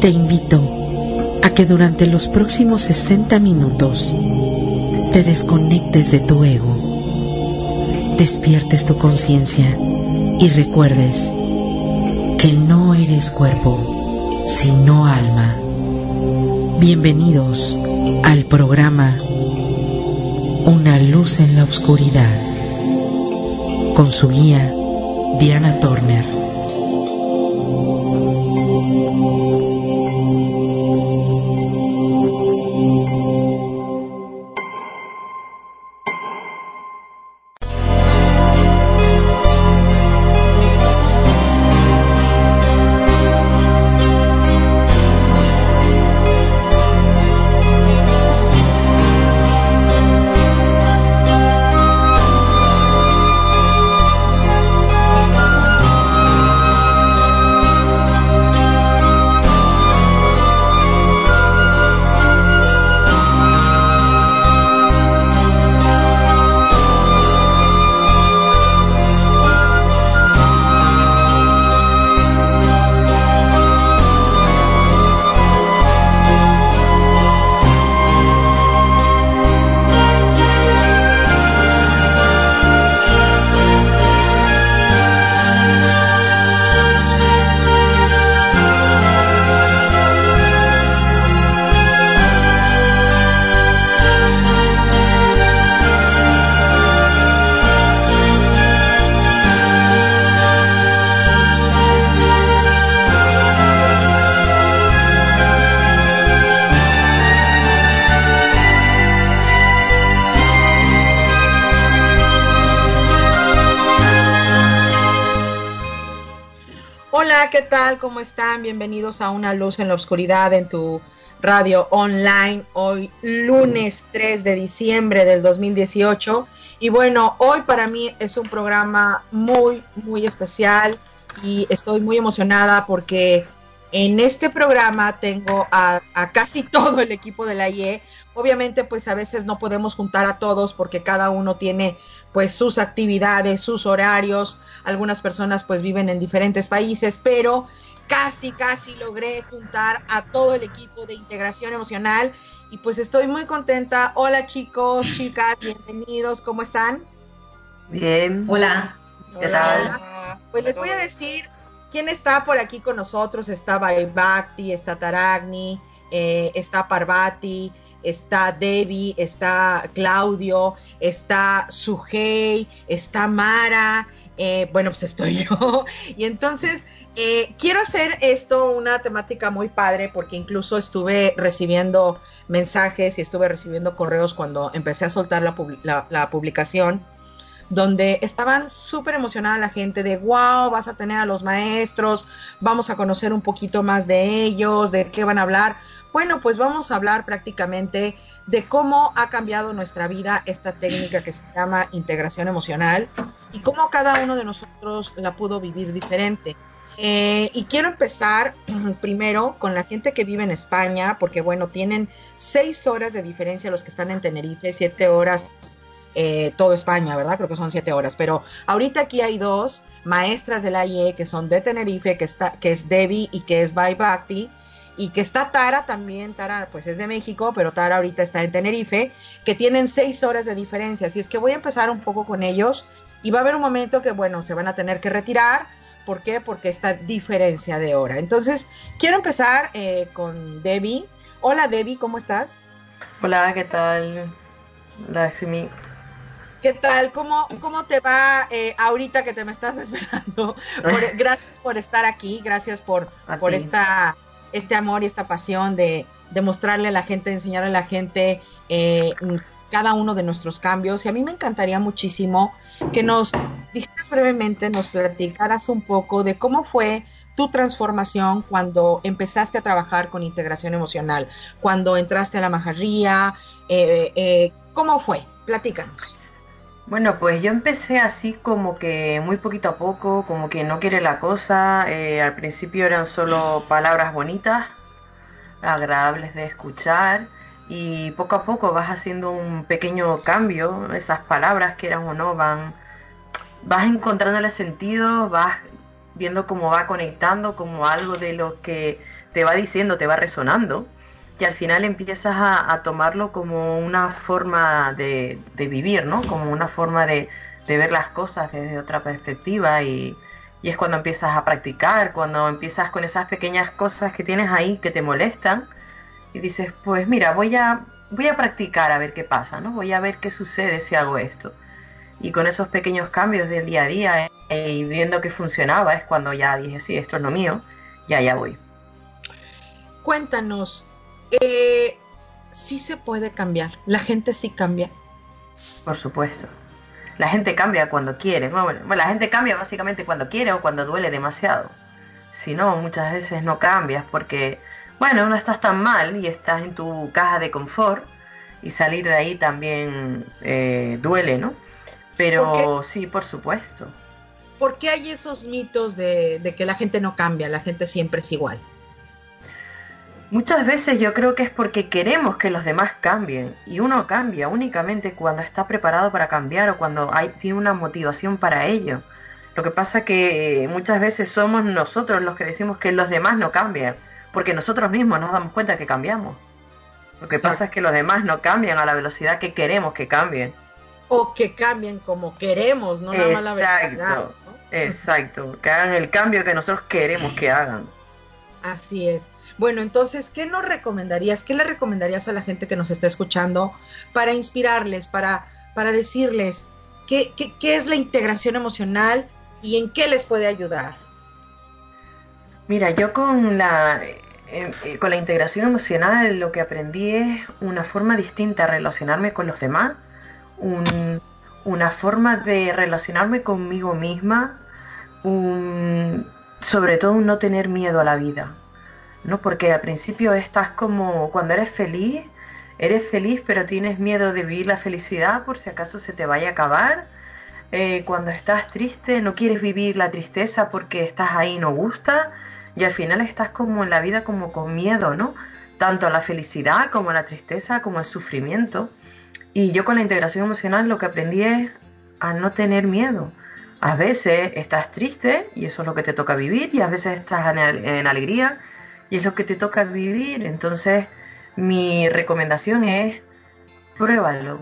Te invito a que durante los próximos 60 minutos te desconectes de tu ego, despiertes tu conciencia y recuerdes que no eres cuerpo, sino alma. Bienvenidos al programa Una luz en la oscuridad con su guía Diana Turner. Están? Bienvenidos a Una Luz en la Oscuridad en tu radio online. Hoy lunes 3 de diciembre del 2018. Y bueno, hoy para mí es un programa muy, muy especial y estoy muy emocionada porque en este programa tengo a, a casi todo el equipo de la IE. Obviamente, pues a veces no podemos juntar a todos porque cada uno tiene pues sus actividades, sus horarios. Algunas personas pues viven en diferentes países, pero casi, casi logré juntar a todo el equipo de integración emocional y pues estoy muy contenta. Hola chicos, chicas, bienvenidos, ¿cómo están? Bien. Hola. ¿Qué tal? Pues les voy a decir quién está por aquí con nosotros. Está Baibakti, está Taragni, eh, está Parvati, está Debbie, está Claudio, está Sujei, está Mara, eh, bueno, pues estoy yo. Y entonces eh, quiero hacer esto una temática muy padre porque incluso estuve recibiendo mensajes y estuve recibiendo correos cuando empecé a soltar la, publicación donde estaban súper emocionada la gente de wow, vas a tener a los maestros, vamos a conocer un poquito más de ellos, de qué van a hablar. Bueno, pues vamos a hablar prácticamente de cómo ha cambiado nuestra vida esta técnica que se llama integración emocional y cómo cada uno de nosotros la pudo vivir diferente. Eh, y quiero empezar primero con la gente que vive en España, porque bueno, tienen seis horas de diferencia los que están en Tenerife, siete horas eh, todo España, ¿verdad? Creo que son siete horas, pero ahorita aquí hay dos maestras de la IE que son de Tenerife, que, está, que es Debbie y que es Bai Bhakti, y que está Tara también, Tara pues es de México, pero Tara ahorita está en Tenerife, que tienen seis horas de diferencia, así es que voy a empezar un poco con ellos y va a haber un momento que bueno, se van a tener que retirar, ¿por qué? Porque esta diferencia de hora. Entonces, quiero empezar eh, con Debbie. Hola Debbie, ¿cómo estás? Hola, ¿qué tal? Hola, Jimmy. ¿Qué tal? ¿Cómo, cómo te va eh, ahorita que te me estás esperando? gracias por estar aquí, gracias por, por esta este amor y esta pasión de, mostrarle a la gente, de enseñarle a la gente eh, cada uno de nuestros cambios. Y a mí me encantaría muchísimo que nos dijeras brevemente, nos platicaras un poco de cómo fue tu transformación cuando empezaste a trabajar con integración emocional, cuando entraste a la majarría, eh, eh, ¿cómo fue? Platícanos. Bueno, pues yo empecé así como que muy poquito a poco, como que no quiere la cosa. Eh, al principio eran solo palabras bonitas, agradables de escuchar, y poco a poco vas haciendo un pequeño cambio. Esas palabras, quieran o no, van, vas encontrándole sentido, vas viendo cómo va conectando como algo de lo que te va diciendo, te va resonando, y al final empiezas a, tomarlo como una forma de, vivir, ¿no? Como una forma de, ver las cosas desde otra perspectiva y, y, es cuando empiezas a practicar, cuando empiezas con esas pequeñas cosas que tienes ahí que te molestan y dices, pues mira, voy a, voy a practicar a ver qué pasa, ¿no? Voy a ver qué sucede si hago esto. Y con esos pequeños cambios del día a día eh, y viendo que funcionaba es cuando ya dije, sí, esto es lo mío, ya, ya voy. Cuéntanos, eh, sí se puede cambiar, la gente sí cambia. Por supuesto. La gente cambia cuando quiere. Bueno, la gente cambia básicamente cuando quiere o cuando duele demasiado. Si no, muchas veces no cambias porque, bueno, no estás tan mal y estás en tu caja de confort y salir de ahí también eh, duele, ¿no? Pero sí, por supuesto. ¿Por qué hay esos mitos de que la gente no cambia, la gente siempre es igual? Muchas veces yo creo que es porque queremos que los demás cambien y uno cambia únicamente cuando está preparado para cambiar o cuando hay, tiene una motivación para ello. Lo que pasa que muchas veces somos nosotros los que decimos que los demás no cambian, porque nosotros mismos nos damos cuenta que cambiamos. Lo que pasa es que los demás no cambian a la velocidad que queremos que cambien. O que cambien como queremos, no nada más la velocidad. Exacto, que hagan el cambio que nosotros queremos que hagan. Así es. Bueno, entonces, ¿qué nos recomendarías? ¿Qué le recomendarías a la gente que nos está escuchando para inspirarles, para, para decirles qué, qué, es la integración emocional y en qué les puede ayudar? Mira, yo con la, eh, con la integración emocional lo que aprendí es una forma distinta de relacionarme con los demás, una forma de relacionarme conmigo misma, sobre todo no tener miedo a la vida. ¿no? Porque al principio estás como cuando eres feliz, eres feliz pero tienes miedo de vivir la felicidad por si acaso se te vaya a acabar. Eh, cuando estás triste no quieres vivir la tristeza porque estás ahí y no gusta y al final estás como en la vida como con miedo, ¿no? Tanto a la felicidad como a la tristeza como al sufrimiento. Y yo con la integración emocional lo que aprendí es a no tener miedo. A veces estás triste y eso es lo que te toca vivir y a veces estás en alegría y es lo que te toca vivir. Entonces, mi recomendación es pruébalo,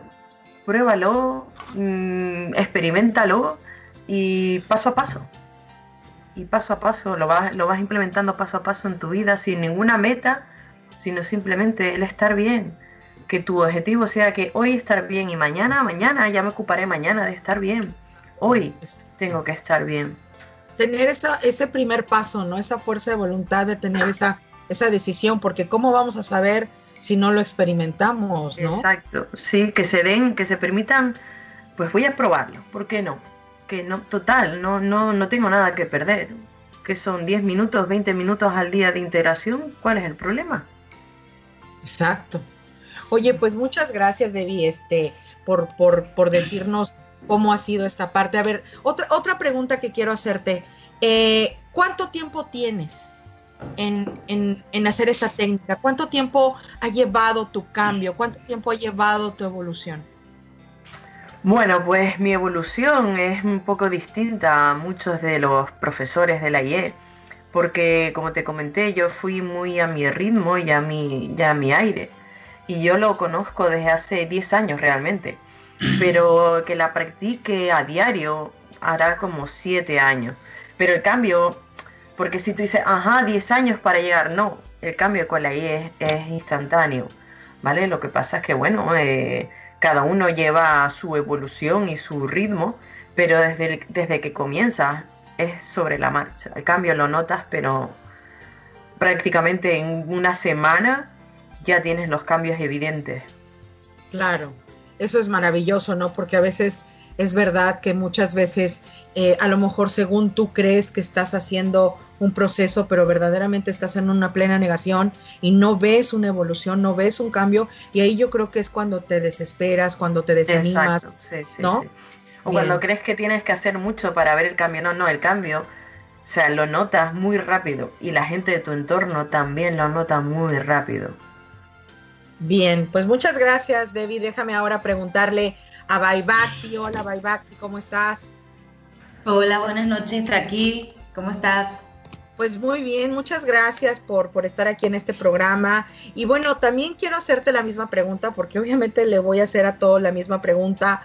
pruébalo, mmm, experimentalo y paso a paso. Y paso a paso lo vas, lo vas implementando paso a paso en tu vida sin ninguna meta, sino simplemente el estar bien. Que tu objetivo sea que hoy estar bien y mañana, mañana ya me ocuparé mañana de estar bien. Hoy tengo que estar bien tener esa, ese primer paso, ¿no? Esa fuerza de voluntad de tener esa, esa decisión, porque ¿cómo vamos a saber si no lo experimentamos, ¿no? Exacto, sí, que se den, que se permitan, pues voy a probarlo, ¿por qué no? Que no, total, no, no, no tengo nada que perder. Que son 10 minutos, 20 minutos al día de integración, ¿cuál es el problema? Exacto. Oye, pues muchas gracias, Debbie, este, por, por, por decirnos cómo ha sido esta parte. A ver, otra, otra pregunta que quiero hacerte. Eh, ¿Cuánto tiempo tienes en, en, hacer esta técnica? ¿Cuánto tiempo ha llevado tu cambio? ¿Cuánto tiempo ha llevado tu evolución? Bueno, pues mi evolución es un poco distinta a muchos de los profesores de la IE, porque como te comenté, yo fui muy a mi ritmo y a mi, y a mi aire. Y yo lo conozco desde hace 10 años realmente pero que la practique a diario hará como siete años. Pero el cambio, porque si tú dices, ajá, 10 años para llegar, no, el cambio con la I es, es instantáneo, ¿vale? Lo que pasa es que, bueno, eh, cada uno lleva su evolución y su ritmo, pero desde, desde que comienza es sobre la marcha. El cambio lo notas, pero prácticamente en una semana ya tienes los cambios evidentes. Claro, eso es maravilloso, ¿no? Porque a veces es verdad que muchas veces eh, a lo mejor según tú crees que estás haciendo un proceso, pero verdaderamente estás en una plena negación y no ves una evolución, no ves un cambio y ahí yo creo que es cuando te desesperas, cuando te desanimas, ¿no? O cuando crees que tienes que hacer mucho para ver el cambio, no, no, el cambio, o sea, lo notas muy rápido y la gente de tu entorno también lo nota muy rápido. Bien, pues muchas gracias, Debbie. Déjame ahora preguntarle a Baibakti. Hola, Baibakti, ¿cómo estás? Hola, buenas noches, aquí. ¿Cómo estás? Pues muy bien, muchas gracias por, por estar aquí en este programa. Y bueno, también quiero hacerte la misma pregunta, porque obviamente le voy a hacer a todos la misma pregunta.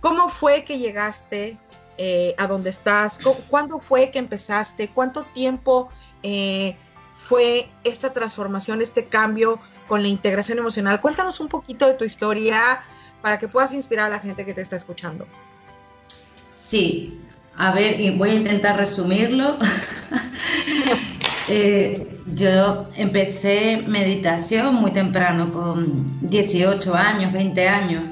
¿Cómo fue que llegaste eh, a donde estás? ¿Cuándo fue que empezaste? ¿Cuánto tiempo eh, fue esta transformación, este cambio con la integración emocional? Cuéntanos un poquito de tu historia para que puedas inspirar a la gente que te está escuchando. Sí, a ver, y voy a intentar resumirlo. Eh, yo empecé meditación muy temprano, con 18 años, 20 años,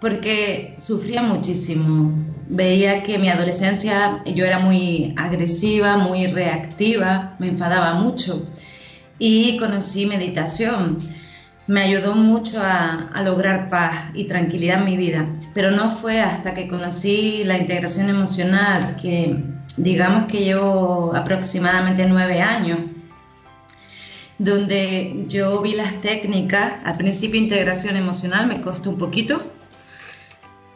porque sufría muchísimo. Veía que en mi adolescencia yo era muy agresiva, muy reactiva, me enfadaba mucho y conocí meditación me ayudó mucho a, lograr paz y tranquilidad en mi vida, pero no fue hasta que conocí la integración emocional, que digamos que llevo aproximadamente nueve años, donde yo vi las técnicas, al principio integración emocional me costó un poquito,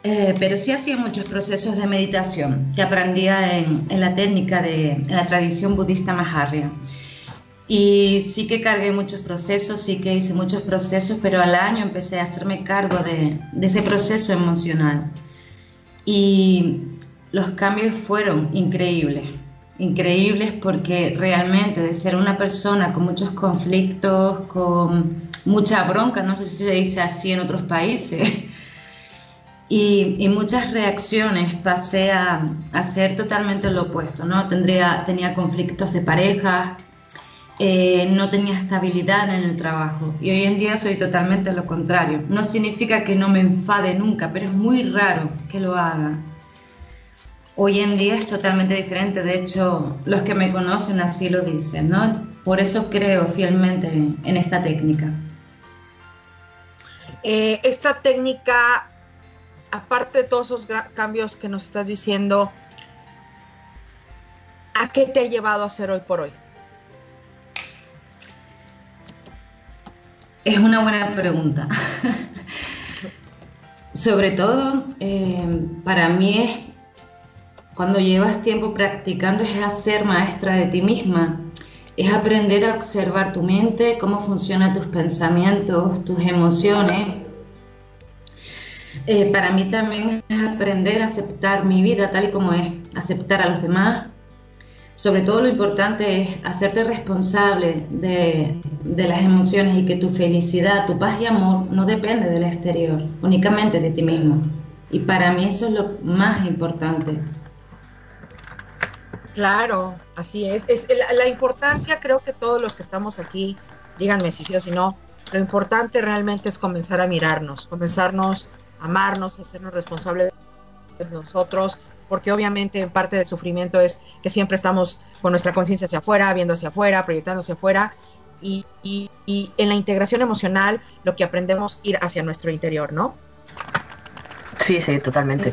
eh, pero sí hacía muchos procesos de meditación que aprendía en, la técnica de la tradición budista Maharya. Y sí que cargué muchos procesos, sí que hice muchos procesos, pero al año empecé a hacerme cargo de, ese proceso emocional. Y los cambios fueron increíbles, increíbles porque realmente de ser una persona con muchos conflictos, con mucha bronca, no sé si se dice así en otros países, y, muchas reacciones pasé a, a, ser totalmente lo opuesto, ¿no? Tendría, tenía conflictos de pareja, eh, no tenía estabilidad en el trabajo y hoy en día soy totalmente lo contrario. No significa que no me enfade nunca, pero es muy raro que lo haga. Hoy en día es totalmente diferente, de hecho los que me conocen así lo dicen, ¿no? Por eso creo fielmente en, esta técnica. Eh, esta técnica, aparte de todos esos cambios que nos estás diciendo, ¿a qué te ha llevado a hacer hoy por hoy? Es una buena pregunta. Sobre todo, eh, para mí es, cuando llevas tiempo practicando, es hacer maestra de ti misma, es aprender a observar tu mente, cómo funcionan tus pensamientos, tus emociones. Eh, para mí también es aprender a aceptar mi vida tal y como es, aceptar a los demás, sobre todo lo importante es hacerte responsable de, las emociones y que tu felicidad, tu paz y amor no depende del exterior, únicamente de ti mismo. Y para mí eso es lo más importante. Claro, así es. es la, importancia, creo que todos los que estamos aquí, díganme si sí o si no, lo importante realmente es comenzar a mirarnos, comenzarnos a amarnos, a hacernos responsables de nosotros, porque obviamente en parte del sufrimiento es que siempre estamos con nuestra conciencia hacia afuera, viendo hacia afuera, proyectando hacia afuera, y, en la integración emocional lo que aprendemos ir hacia nuestro interior, ¿no? Sí, sí, totalmente.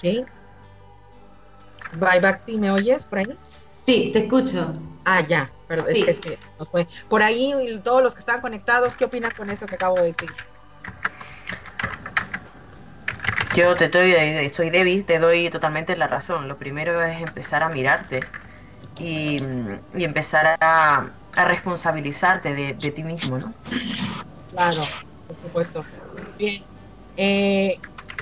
Sí. Bye, Bhakti, ¿me oyes por ahí? Sí, te escucho. Ah, ya, pero es que, no fue. Por ahí, todos los que están conectados, ¿qué opinan con esto que acabo de decir? Yo te doy, soy Debbie, te doy totalmente la razón. Lo primero es empezar a mirarte y, empezar a, responsabilizarte de, ti mismo, ¿no? Claro, por supuesto. Bien. Eh,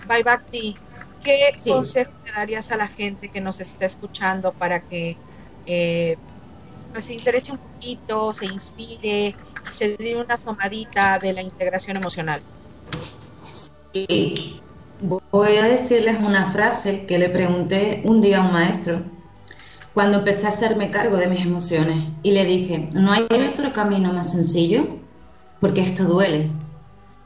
Bye Bhakti, ¿qué consejo le darías a la gente que nos está escuchando para que eh, pues, se interese un poquito, se inspire, se dé una somadita de la integración emocional? Sí. Voy a decirles una frase que le pregunté un día a un maestro cuando empecé a hacerme cargo de mis emociones y le dije, ¿no hay otro camino más sencillo? Porque esto duele.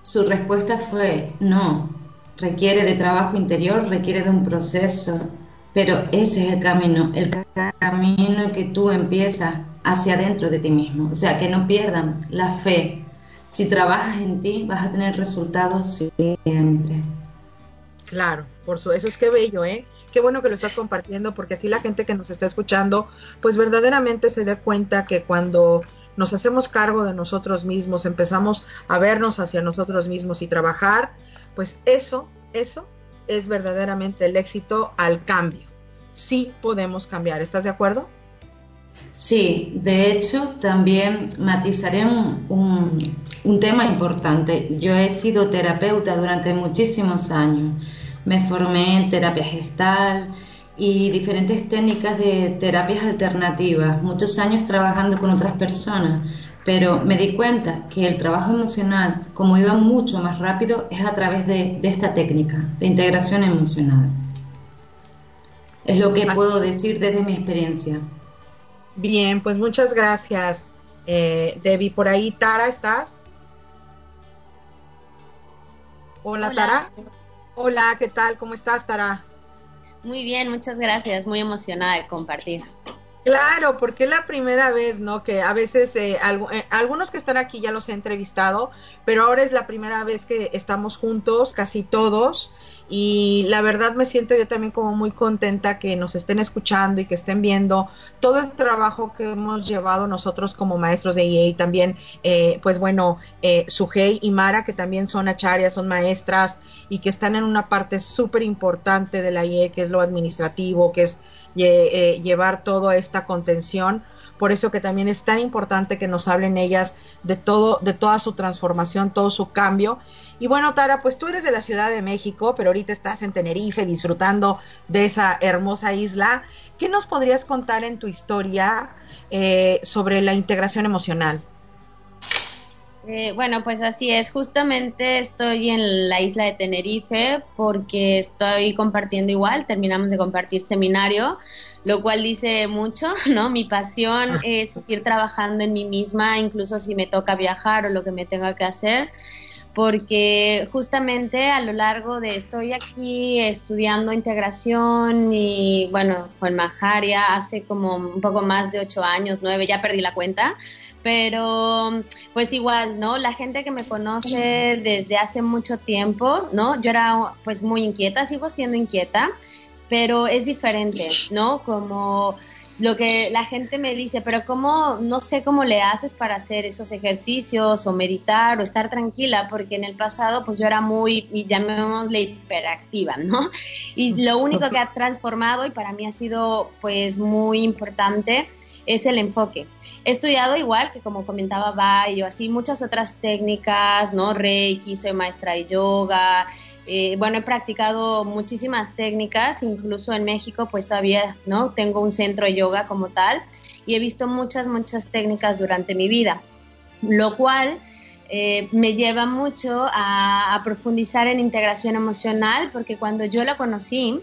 Su respuesta fue, no, requiere de trabajo interior, requiere de un proceso, pero ese es el camino, el camino que tú empiezas hacia adentro de ti mismo. O sea, que no pierdan la fe. Si trabajas en ti, vas a tener resultados siempre. Claro, por eso es que bello, ¿eh? Qué bueno que lo estás compartiendo porque así la gente que nos está escuchando, pues verdaderamente se dé cuenta que cuando nos hacemos cargo de nosotros mismos, empezamos a vernos hacia nosotros mismos y trabajar, pues eso, eso es verdaderamente el éxito al cambio. sí podemos cambiar. ¿Estás de acuerdo? Sí, de hecho también matizaré un, un, tema importante. Yo he sido terapeuta durante muchísimos años. Me formé en terapia gestal y diferentes técnicas de terapias alternativas, muchos años trabajando con otras personas, pero me di cuenta que el trabajo emocional, como iba mucho más rápido, es a través de, de esta técnica de integración emocional. Es lo que puedo decir desde mi experiencia. Bien, pues muchas gracias, eh, Debbie. Por ahí, Tara, ¿estás? Hola, Tara. Hola, ¿qué tal? ¿Cómo estás, Tara? Muy bien, muchas gracias. Muy emocionada de compartir. Claro, porque es la primera vez, ¿no? Que a veces eh, eh, algunos que están aquí ya los he entrevistado, pero ahora es la primera vez que estamos juntos, casi todos, y la verdad me siento yo también como muy contenta que nos estén escuchando y que estén viendo todo el trabajo que hemos llevado nosotros como maestros de IE y también, eh, pues bueno, eh, y Mara, que también son acharias, son maestras y que están en una parte súper importante de la IE, que es lo administrativo, que es eh, llevar toda esta contención. Por eso que también es tan importante que nos hablen ellas de todo, de toda su transformación, todo su cambio. Y bueno, Tara, pues tú eres de la Ciudad de México, pero ahorita estás en Tenerife disfrutando de esa hermosa isla. ¿Qué nos podrías contar en tu historia eh, sobre la integración emocional? Eh, bueno, pues así es. Justamente estoy en la isla de Tenerife porque estoy compartiendo igual. Terminamos de compartir seminario, lo cual dice mucho, ¿no? Mi pasión ah. es seguir trabajando en mí misma, incluso si me toca viajar o lo que me tenga que hacer porque justamente a lo largo de estoy aquí estudiando integración y bueno, con Majaria hace como un poco más de ocho años, nueve, ya perdí la cuenta, pero pues igual, ¿no? La gente que me conoce desde hace mucho tiempo, ¿no? Yo era pues muy inquieta, sigo siendo inquieta, pero es diferente, ¿no? Como lo que la gente me dice, pero cómo, no sé cómo le haces para hacer esos ejercicios o meditar o estar tranquila, porque en el pasado pues yo era muy, y llamémosle hiperactiva, ¿no? Y lo único que ha transformado y para mí ha sido pues muy importante es el enfoque. He estudiado igual que como comentaba Bayo, así muchas otras técnicas, ¿no? Reiki, soy maestra de yoga, eh, bueno, he practicado muchísimas técnicas, incluso en México, pues todavía, ¿no? Tengo un centro de yoga como tal y he visto muchas, muchas técnicas durante mi vida, lo cual eh, me lleva mucho a, a, profundizar en integración emocional, porque cuando yo la conocí,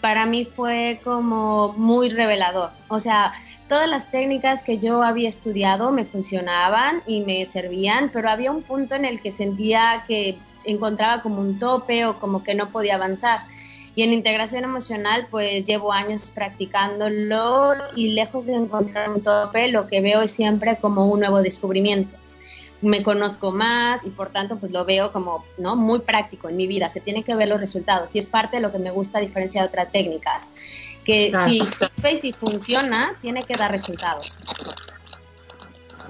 para mí fue como muy revelador. O sea, todas las técnicas que yo había estudiado me funcionaban y me servían, pero había un punto en el que sentía que encontraba como un tope o como que no podía avanzar. Y en integración emocional, pues llevo años practicándolo y lejos de encontrar un tope, lo que veo es siempre como un nuevo descubrimiento. Me conozco más y por tanto, pues lo veo como no muy práctico en mi vida. Se tienen que ver los resultados y es parte de lo que me gusta diferenciar de otras técnicas. Que si sirve y si funciona, tiene que dar resultados.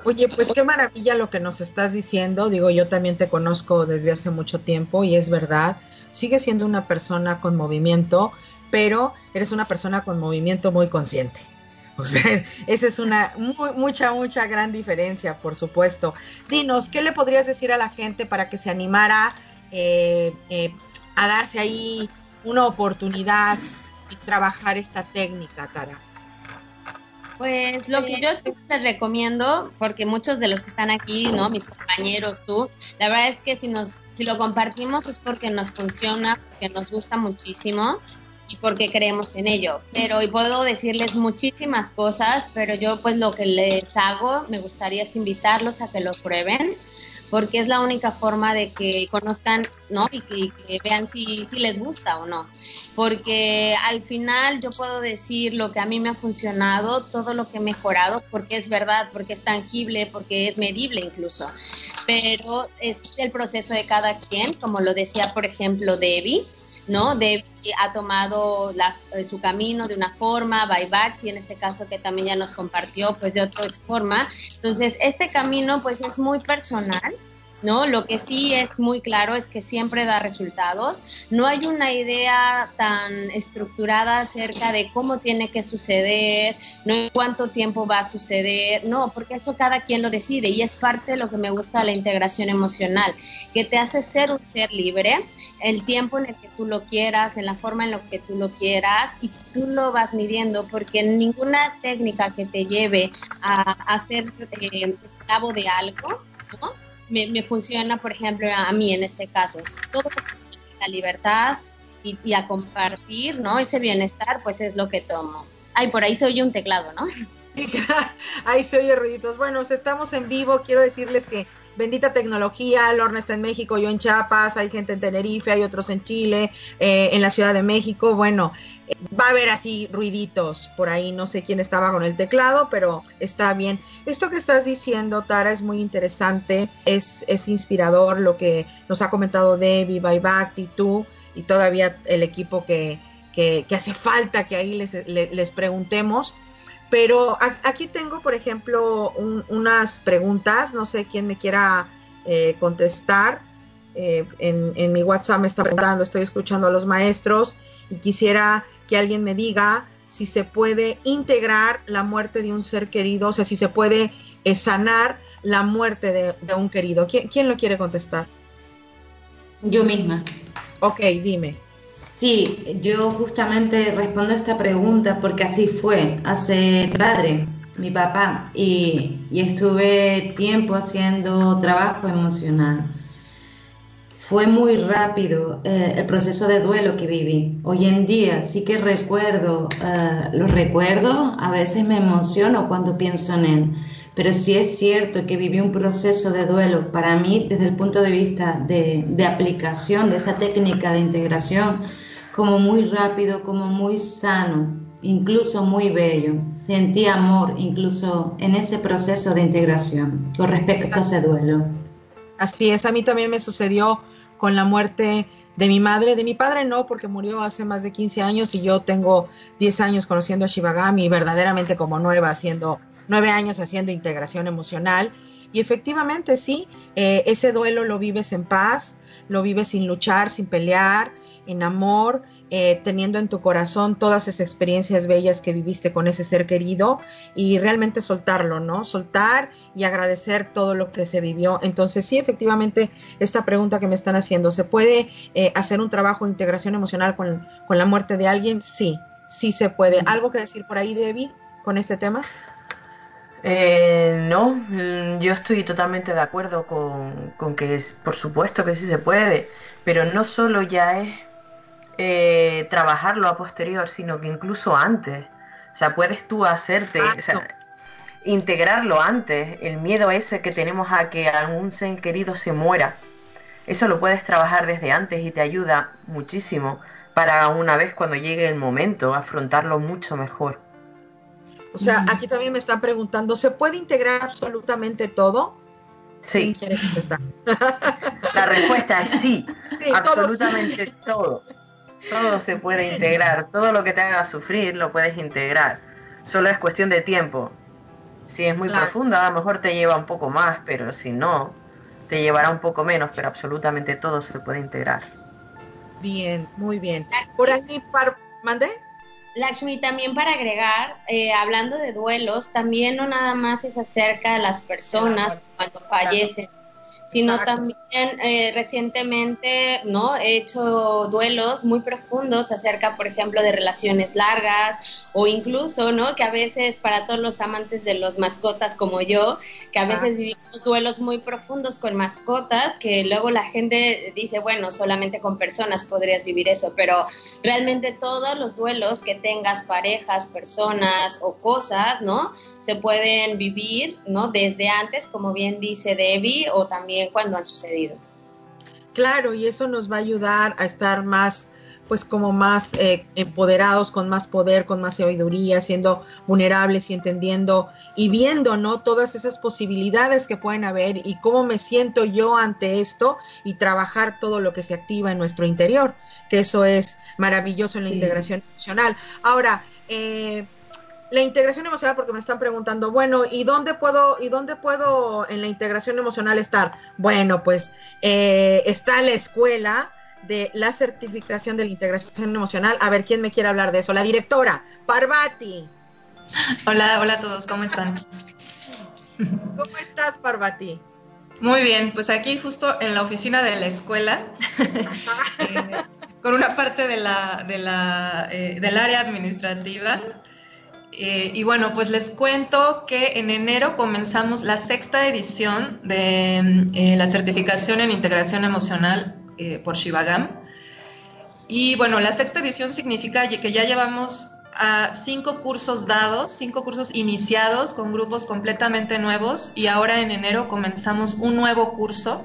Oye, pues qué maravilla lo que nos estás diciendo. Digo, yo también te conozco desde hace mucho tiempo y es verdad. Sigues siendo una persona con movimiento, pero eres una persona con movimiento muy consciente. O sea, esa es una mucha, mucha gran diferencia, por supuesto. Dinos, ¿qué le podrías decir a la gente para que se animara eh, eh, a darse ahí una oportunidad y trabajar esta técnica, Tara? Pues lo que yo siempre les recomiendo, porque muchos de los que están aquí, ¿no? Mis compañeros, tú, la verdad es que si nos si lo compartimos es porque nos funciona, porque nos gusta muchísimo y porque creemos en ello. Pero y puedo decirles muchísimas cosas, pero yo pues lo que les hago, me gustaría es invitarlos a que lo prueben porque es la única forma de que conozcan, ¿no? Y que, vean si, si, les gusta o no. Porque al final yo puedo decir lo que a mí me ha funcionado, todo lo que he mejorado, porque es verdad, porque es tangible, porque es medible incluso. Pero es el proceso de cada quien, como lo decía, por ejemplo, Debbie. ¿No? Debbie ha tomado eh, su camino de una forma, back y en este caso que también ya nos compartió, pues de otra forma. Entonces, este camino, pues es muy personal, ¿no? Lo que sí es muy claro es que siempre da resultados. No hay una idea tan estructurada acerca de cómo tiene que suceder, no cuánto tiempo va a suceder, no, porque eso cada quien lo decide y es parte de lo que me gusta de la integración emocional, que te hace ser un ser libre, el tiempo en el que tú lo quieras, en la forma en la que tú lo quieras y tú lo vas midiendo, porque ninguna técnica que te lleve a, a ser eh, esclavo de algo, ¿no? Me, funciona, por ejemplo, a mí en este caso. Todo la libertad y, a compartir, ¿no? Ese bienestar, pues es lo que tomo. Ay, por ahí se oye un teclado, ¿no? Sí, ahí se oye ruiditos. Bueno, estamos en vivo. Quiero decirles que bendita tecnología. Lorna está en México, yo en Chiapas, hay gente en Tenerife, hay otros en Chile, eh, en la Ciudad de México. Bueno, va a haber así ruiditos por ahí, no sé quién estaba con el teclado, pero está bien. Esto que estás diciendo, Tara, es muy interesante, es, es inspirador lo que nos ha comentado Debbie, y tú y todavía el equipo que, que, hace falta que ahí les, les, preguntemos. Pero aquí tengo, por ejemplo, unas preguntas, no sé quién me quiera eh, contestar. Eh, en, en mi WhatsApp me está preguntando, estoy escuchando a los maestros y quisiera que alguien me diga si se puede integrar la muerte de un ser querido, o sea, si se puede eh, sanar la muerte de, un querido. ¿Quién, lo quiere contestar? Yo misma. Ok, dime. Sí, yo justamente respondo a esta pregunta porque así fue. Hace padre, mi papá, y, y estuve tiempo haciendo trabajo emocional fue muy rápido eh, el proceso de duelo que viví. Hoy en día sí que recuerdo, eh, los recuerdo, a veces me emociono cuando pienso en él, pero sí es cierto que viví un proceso de duelo para mí desde el punto de vista de aplicación de esa técnica de integración como muy rápido, como muy sano, incluso muy bello. Sentí amor incluso en ese proceso de integración con respecto a ese duelo. Así es, a mí también me sucedió con la muerte de mi madre, de mi padre no, porque murió hace más de 15 años y yo tengo 10 años conociendo a Shivagami, verdaderamente como nueva, haciendo 9 años haciendo integración emocional. Y efectivamente, sí, eh, ese duelo lo vives en paz, lo vives sin luchar, sin pelear, en amor, eh, teniendo en tu corazón todas esas experiencias bellas que viviste con ese ser querido y realmente soltarlo, ¿no? Soltar y agradecer todo lo que se vivió. Entonces, sí, efectivamente, esta pregunta que me están haciendo, ¿se puede eh, hacer un trabajo de integración emocional con, la muerte de alguien? Sí, sí se puede. ¿Algo que decir por ahí, Debbie, con este tema? Eh, no, mm, yo estoy totalmente de acuerdo con, con que es, por supuesto que sí se puede, pero no solo ya es eh, trabajarlo a posterior, sino que incluso antes. O sea, puedes tú hacerte, o sea, integrarlo antes, el miedo ese que tenemos a que algún ser querido se muera. Eso lo puedes trabajar desde antes y te ayuda muchísimo para una vez cuando llegue el momento afrontarlo mucho mejor. O sea, aquí también me están preguntando, ¿se puede integrar absolutamente todo? Sí. La respuesta es sí, absolutamente todo todo se puede integrar, todo lo que te haga sufrir lo puedes integrar. Solo es cuestión de tiempo. Si es muy profundo, a lo mejor te lleva un poco más, pero si no, te llevará un poco menos, pero absolutamente todo se puede integrar. Bien, muy bien. Por ahí, par... ¿mandé? Lakshmi, también para agregar, eh, hablando de duelos, también no nada más es acerca de las personas cuando fallecen, sino también eh, recientemente no he hecho duelos muy profundos acerca por ejemplo de relaciones largas o incluso no que a veces para todos los amantes de los mascotas como yo que a veces vivimos duelos muy profundos con mascotas que luego la gente dice bueno solamente con personas podrías vivir eso pero realmente todos los duelos que tengas parejas personas o cosas no se pueden vivir, ¿no? Desde antes, como bien dice Debbie, o también cuando han sucedido. Claro, y eso nos va a ayudar a estar más, pues como más eh, empoderados, con más poder, con más sabiduría, siendo vulnerables y entendiendo y viendo, ¿no? Todas esas posibilidades que pueden haber y cómo me siento yo ante esto y trabajar todo lo que se activa en nuestro interior, que eso es maravilloso en la integración emocional. Ahora, eh, la integración emocional, porque me están preguntando, bueno, ¿y dónde puedo, y dónde puedo en la integración emocional estar? Bueno, pues eh, está la escuela de la certificación de la integración emocional. A ver, ¿quién me quiere hablar de eso? La directora, Parvati. Hola, hola a todos, ¿cómo están? ¿Cómo estás, Parvati? Muy bien, pues aquí justo en la oficina de la escuela, eh, con una parte de la, de la, eh, del área administrativa. Eh, y bueno, pues les cuento que en enero comenzamos la sexta edición de la certificación en integración emocional por Shivagam. Y bueno, la sexta edición significa que ya llevamos a cinco cursos dados, cinco cursos iniciados con grupos completamente nuevos y ahora en enero comenzamos un nuevo curso.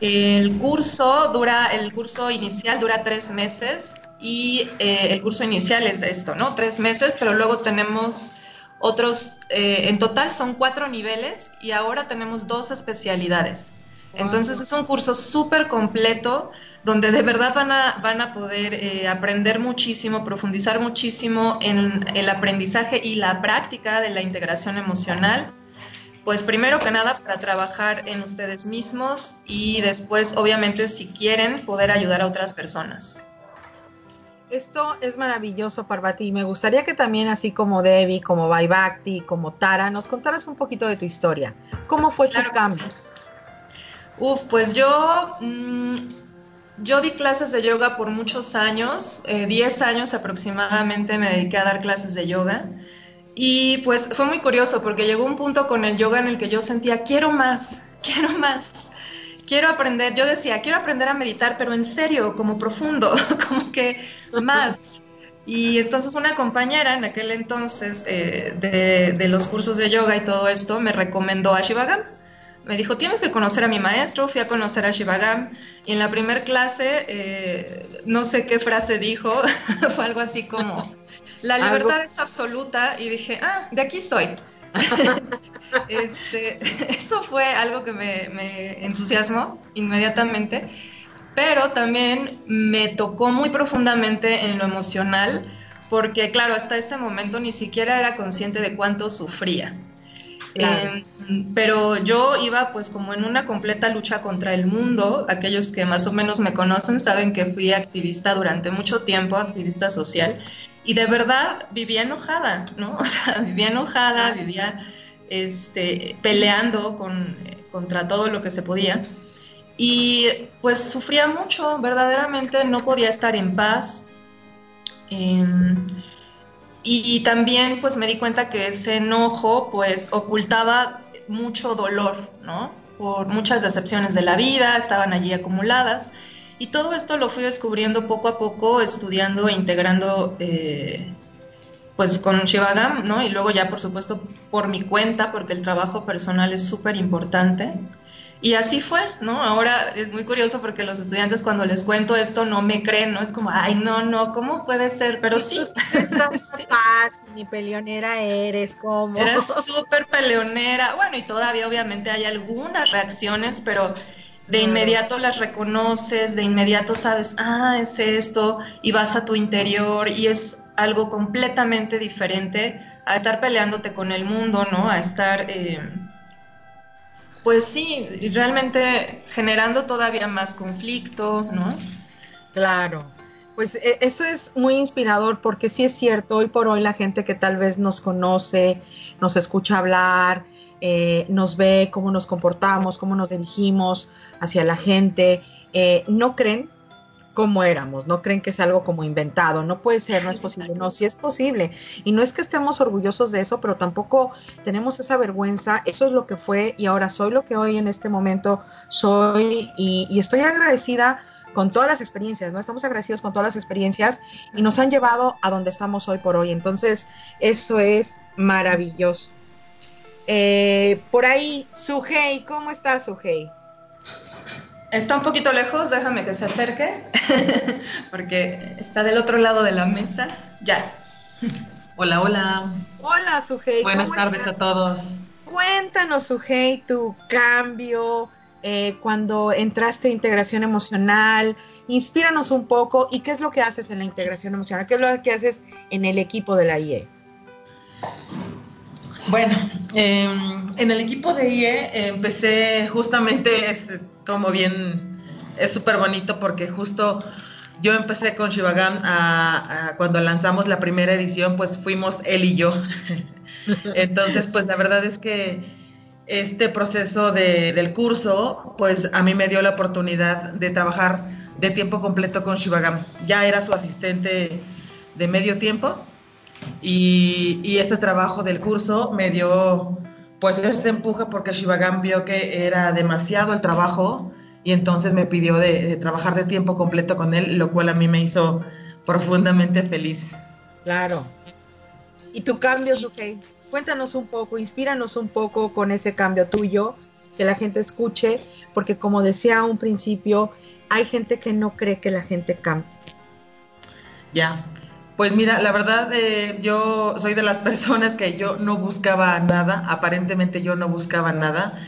El curso dura, el curso inicial dura tres meses y eh, el curso inicial es esto, ¿no? Tres meses, pero luego tenemos otros, eh, en total son cuatro niveles y ahora tenemos dos especialidades. Entonces es un curso súper completo donde de verdad van a, van a poder eh, aprender muchísimo, profundizar muchísimo en el aprendizaje y la práctica de la integración emocional. Pues primero que nada para trabajar en ustedes mismos y después obviamente si quieren poder ayudar a otras personas. Esto es maravilloso, Parvati. Me gustaría que también, así como Debbie, como Vaibhakti, como Tara, nos contaras un poquito de tu historia. ¿Cómo fue tu cambio? Uf, pues yo, mm, yo di clases de yoga por muchos años, 10 eh, años aproximadamente me dediqué a dar clases de yoga. Y pues fue muy curioso porque llegó un punto con el yoga en el que yo sentía, quiero más, quiero más, quiero aprender. Yo decía, quiero aprender a meditar, pero en serio, como profundo, como que más. Y entonces una compañera en aquel entonces eh, de, de, los cursos de yoga y todo esto me recomendó a Shivagam me dijo, tienes que conocer a mi maestro, fui a conocer a Shivagam y en la primera clase, eh, no sé qué frase dijo, fue algo así como, la libertad es absoluta y dije, ah, de aquí soy. este, eso fue algo que me, me entusiasmó inmediatamente, pero también me tocó muy profundamente en lo emocional, porque claro, hasta ese momento ni siquiera era consciente de cuánto sufría. Em, pero yo iba pues como en una completa lucha contra el mundo. Aquellos que más o menos me conocen saben que fui activista durante mucho tiempo, activista social, y de verdad vivía enojada, ¿no? O sea, vivía enojada, vivía este, peleando con, contra todo lo que se podía. Y pues sufría mucho, verdaderamente no podía estar en paz. Eh, y, también pues me di cuenta que ese enojo pues ocultaba mucho dolor, ¿no? Por muchas decepciones de la vida, estaban allí acumuladas. Y todo esto lo fui descubriendo poco a poco, estudiando e integrando eh, pues con Shivagam, ¿no? Y luego ya por supuesto por mi cuenta, porque el trabajo personal es súper importante. Y así fue, ¿no? Ahora es muy curioso porque los estudiantes cuando les cuento esto no me creen, ¿no? Es como, ay, no, no, ¿cómo puede ser? Pero sí. Estás paz, ni peleonera eres, ¿cómo? Eres súper peleonera. Bueno, y todavía obviamente hay algunas reacciones, pero de inmediato las reconoces, de inmediato sabes, ah, es esto, y vas a tu interior y es algo completamente diferente a estar peleándote con el mundo, ¿no? A estar... Eh, pues sí, realmente generando todavía más conflicto, ¿no? Claro. Pues e, eso es muy inspirador porque sí es cierto, hoy por hoy la gente que tal vez nos conoce, nos escucha hablar, eh, nos ve cómo nos comportamos, cómo nos dirigimos hacia la gente, eh, no creen como éramos, no creen que es algo como inventado, no puede ser, no es posible, no, sí es posible. Y no es que estemos orgullosos de eso, pero tampoco tenemos esa vergüenza, eso es lo que fue y ahora soy lo que hoy en este momento soy y, estoy agradecida con todas las experiencias, ¿no? Estamos agradecidos con todas las experiencias y nos han llevado a donde estamos hoy por hoy. Entonces, eso es maravilloso. Eh, por ahí, Sujei, ¿cómo estás, Sujei? Está un poquito lejos, déjame que se acerque, porque está del otro lado de la mesa. Ya. Hola, hola. Hola, Sujei. Buenas tardes a todos. Cuéntanos, Sujei, tu cambio eh, cuando entraste a integración emocional. Inspíranos un poco y qué es lo que haces en la integración emocional, qué es lo que haces en el equipo de la IE. Bueno, em, en el equipo de IE empecé justamente, como bien, es súper bonito porque justo yo empecé con Shivagam cuando lanzamos la primera edición, pues fuimos él y yo. Entonces, pues la verdad es que este proceso del curso, pues a mí me dio la oportunidad de trabajar de tiempo completo con Shivagam. Ya era su asistente de medio tiempo y, este trabajo del curso me dio pues ese empuje porque Shivagam vio que era demasiado el trabajo y entonces me pidió de, trabajar de tiempo completo con él, lo cual a mí me hizo profundamente feliz. Claro. ¿Y tu cambio, Sukey? Cuéntanos un poco, inspíranos un poco con ese cambio tuyo, que la gente escuche, porque como decía a un principio, hay gente que no cree que la gente cambie. Ya, pues mira, la verdad eh, yo soy de las personas que yo no buscaba nada, aparentemente yo no buscaba nada.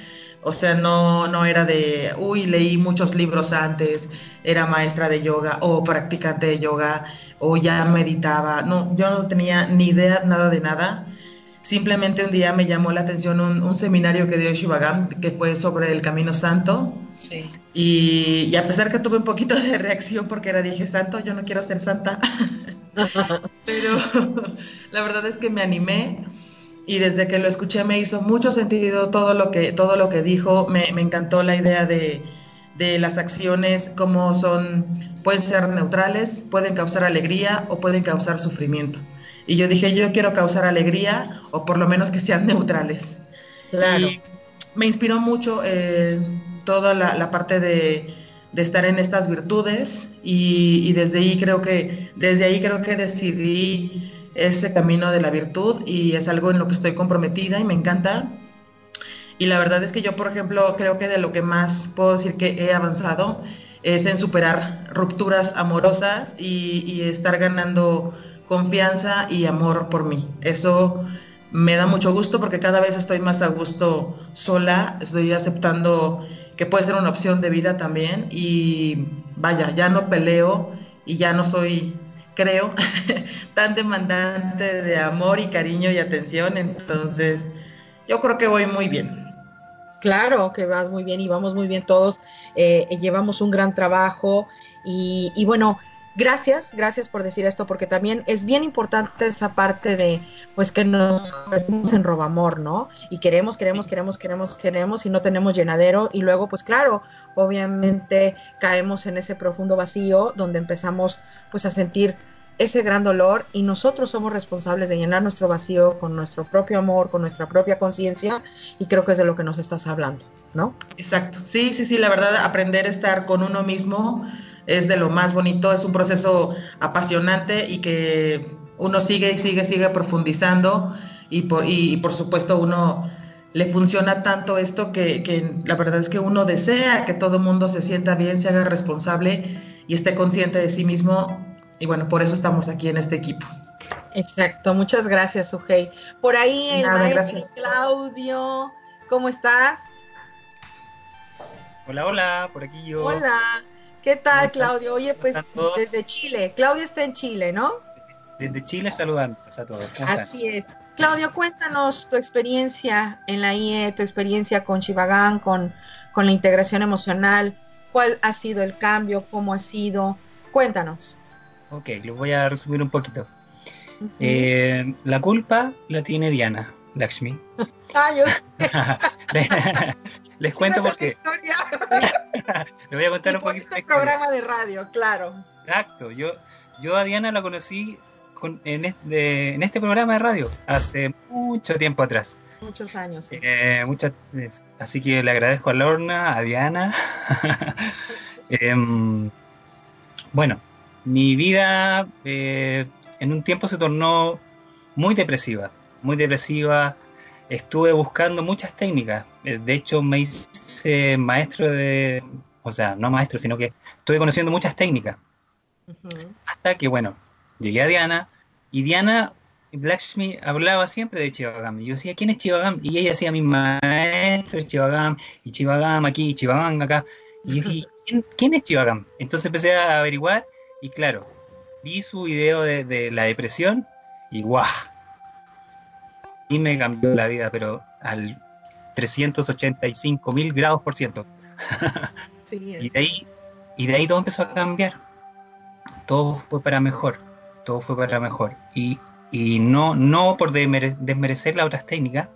O sea, no, no era de, uy, leí muchos libros antes, era maestra de yoga o practicante de yoga o ya meditaba. No, yo no tenía ni idea nada de nada. Simplemente un día me llamó la atención un, seminario que dio Shivagam, que fue sobre el Camino Santo. Sí. Y, a pesar que tuve un poquito de reacción porque era, dije, santo, yo no quiero ser santa. Pero la verdad es que me animé y desde que lo escuché me hizo mucho sentido todo lo que, todo lo que dijo. Me, encantó la idea de, de las acciones, cómo son, pueden ser neutrales, pueden causar alegría o pueden causar sufrimiento. Y yo dije, yo quiero causar alegría o por lo menos que sean neutrales. Claro. me inspiró mucho eh, toda la, parte de, estar en estas virtudes y, desde ahí creo que desde ahí creo que decidí ese camino de la virtud y es algo en lo que estoy comprometida y me encanta. Y la verdad es que yo, por ejemplo, creo que de lo que más puedo decir que he avanzado es en superar rupturas amorosas y estar ganando confianza y amor por mí. Eso me da mucho gusto porque cada vez estoy más a gusto sola, estoy aceptando que puede ser una opción de vida también. Y vaya, ya no peleo y ya no soy, creo, tan demandante de amor y cariño y atención, entonces yo creo que voy muy bien. Claro que vas muy bien y vamos muy bien todos, eh, llevamos un gran trabajo y, y bueno, gracias, gracias por decir esto, porque también es bien importante esa parte de, pues que nos convertimos en robamor, ¿no? Y queremos, queremos, queremos, queremos, queremos y no tenemos llenadero y luego, pues claro, obviamente caemos en ese profundo vacío donde empezamos, pues a sentir ese gran dolor y nosotros somos responsables de llenar nuestro vacío con nuestro propio amor, con nuestra propia conciencia y creo que es de lo que nos estás hablando, ¿no? Exacto, sí, sí, sí, la verdad, aprender a estar con uno mismo es de lo más bonito, es un proceso apasionante y que uno sigue y sigue, sigue profundizando y por, y, por supuesto uno le funciona tanto esto que, que, la verdad es que uno desea que todo el mundo se sienta bien, se haga responsable y esté consciente de sí mismo y bueno, por eso estamos aquí en este equipo. Exacto, muchas gracias, Sujei. Por ahí el maestro Claudio, ¿cómo estás? Hola, hola, por aquí yo. Hola. ¿Qué tal, Claudio? Oye, pues desde Chile. Claudio está en Chile, ¿no? Desde Chile saludando a todos. Así es. Claudio, cuéntanos tu experiencia en la IE, tu experiencia con Chivagán, con, con la integración emocional. ¿Cuál ha sido el cambio? ¿Cómo ha sido? Cuéntanos. Ok, lo voy a resumir un poquito. Eh, la culpa la tiene Diana, Lakshmi. ah, Les cuento porque. Les voy a contar un poquito. Este programa de radio, claro. Exacto. Yo, yo a Diana la conocí en, este, en este programa de radio hace mucho tiempo atrás. Muchos años. Eh, muchas, así que le agradezco a Lorna, a Diana. Em, bueno, mi vida eh, en un tiempo se tornó muy depresiva, muy depresiva, estuve buscando muchas técnicas. Eh, de hecho, me hice maestro de, o sea, no maestro, sino que estuve conociendo muchas técnicas. Hasta que, bueno, llegué a Diana y Diana Blackshmi hablaba siempre de Chivagam. Y yo decía, ¿quién es Chivagam? Y ella decía, mi maestro es Chivagam, y Chivagam aquí, Chivagam acá. Y yo dije, ¿quién, es Chivagam? Entonces empecé a averiguar y claro, vi su video de, de la depresión y ¡guau! mí me cambió la vida, pero al 385 mil grados por ciento. y, de ahí, y de ahí todo empezó a cambiar. Todo fue para mejor. Todo fue para mejor. Y, y no, no por desmerecer las otras técnicas,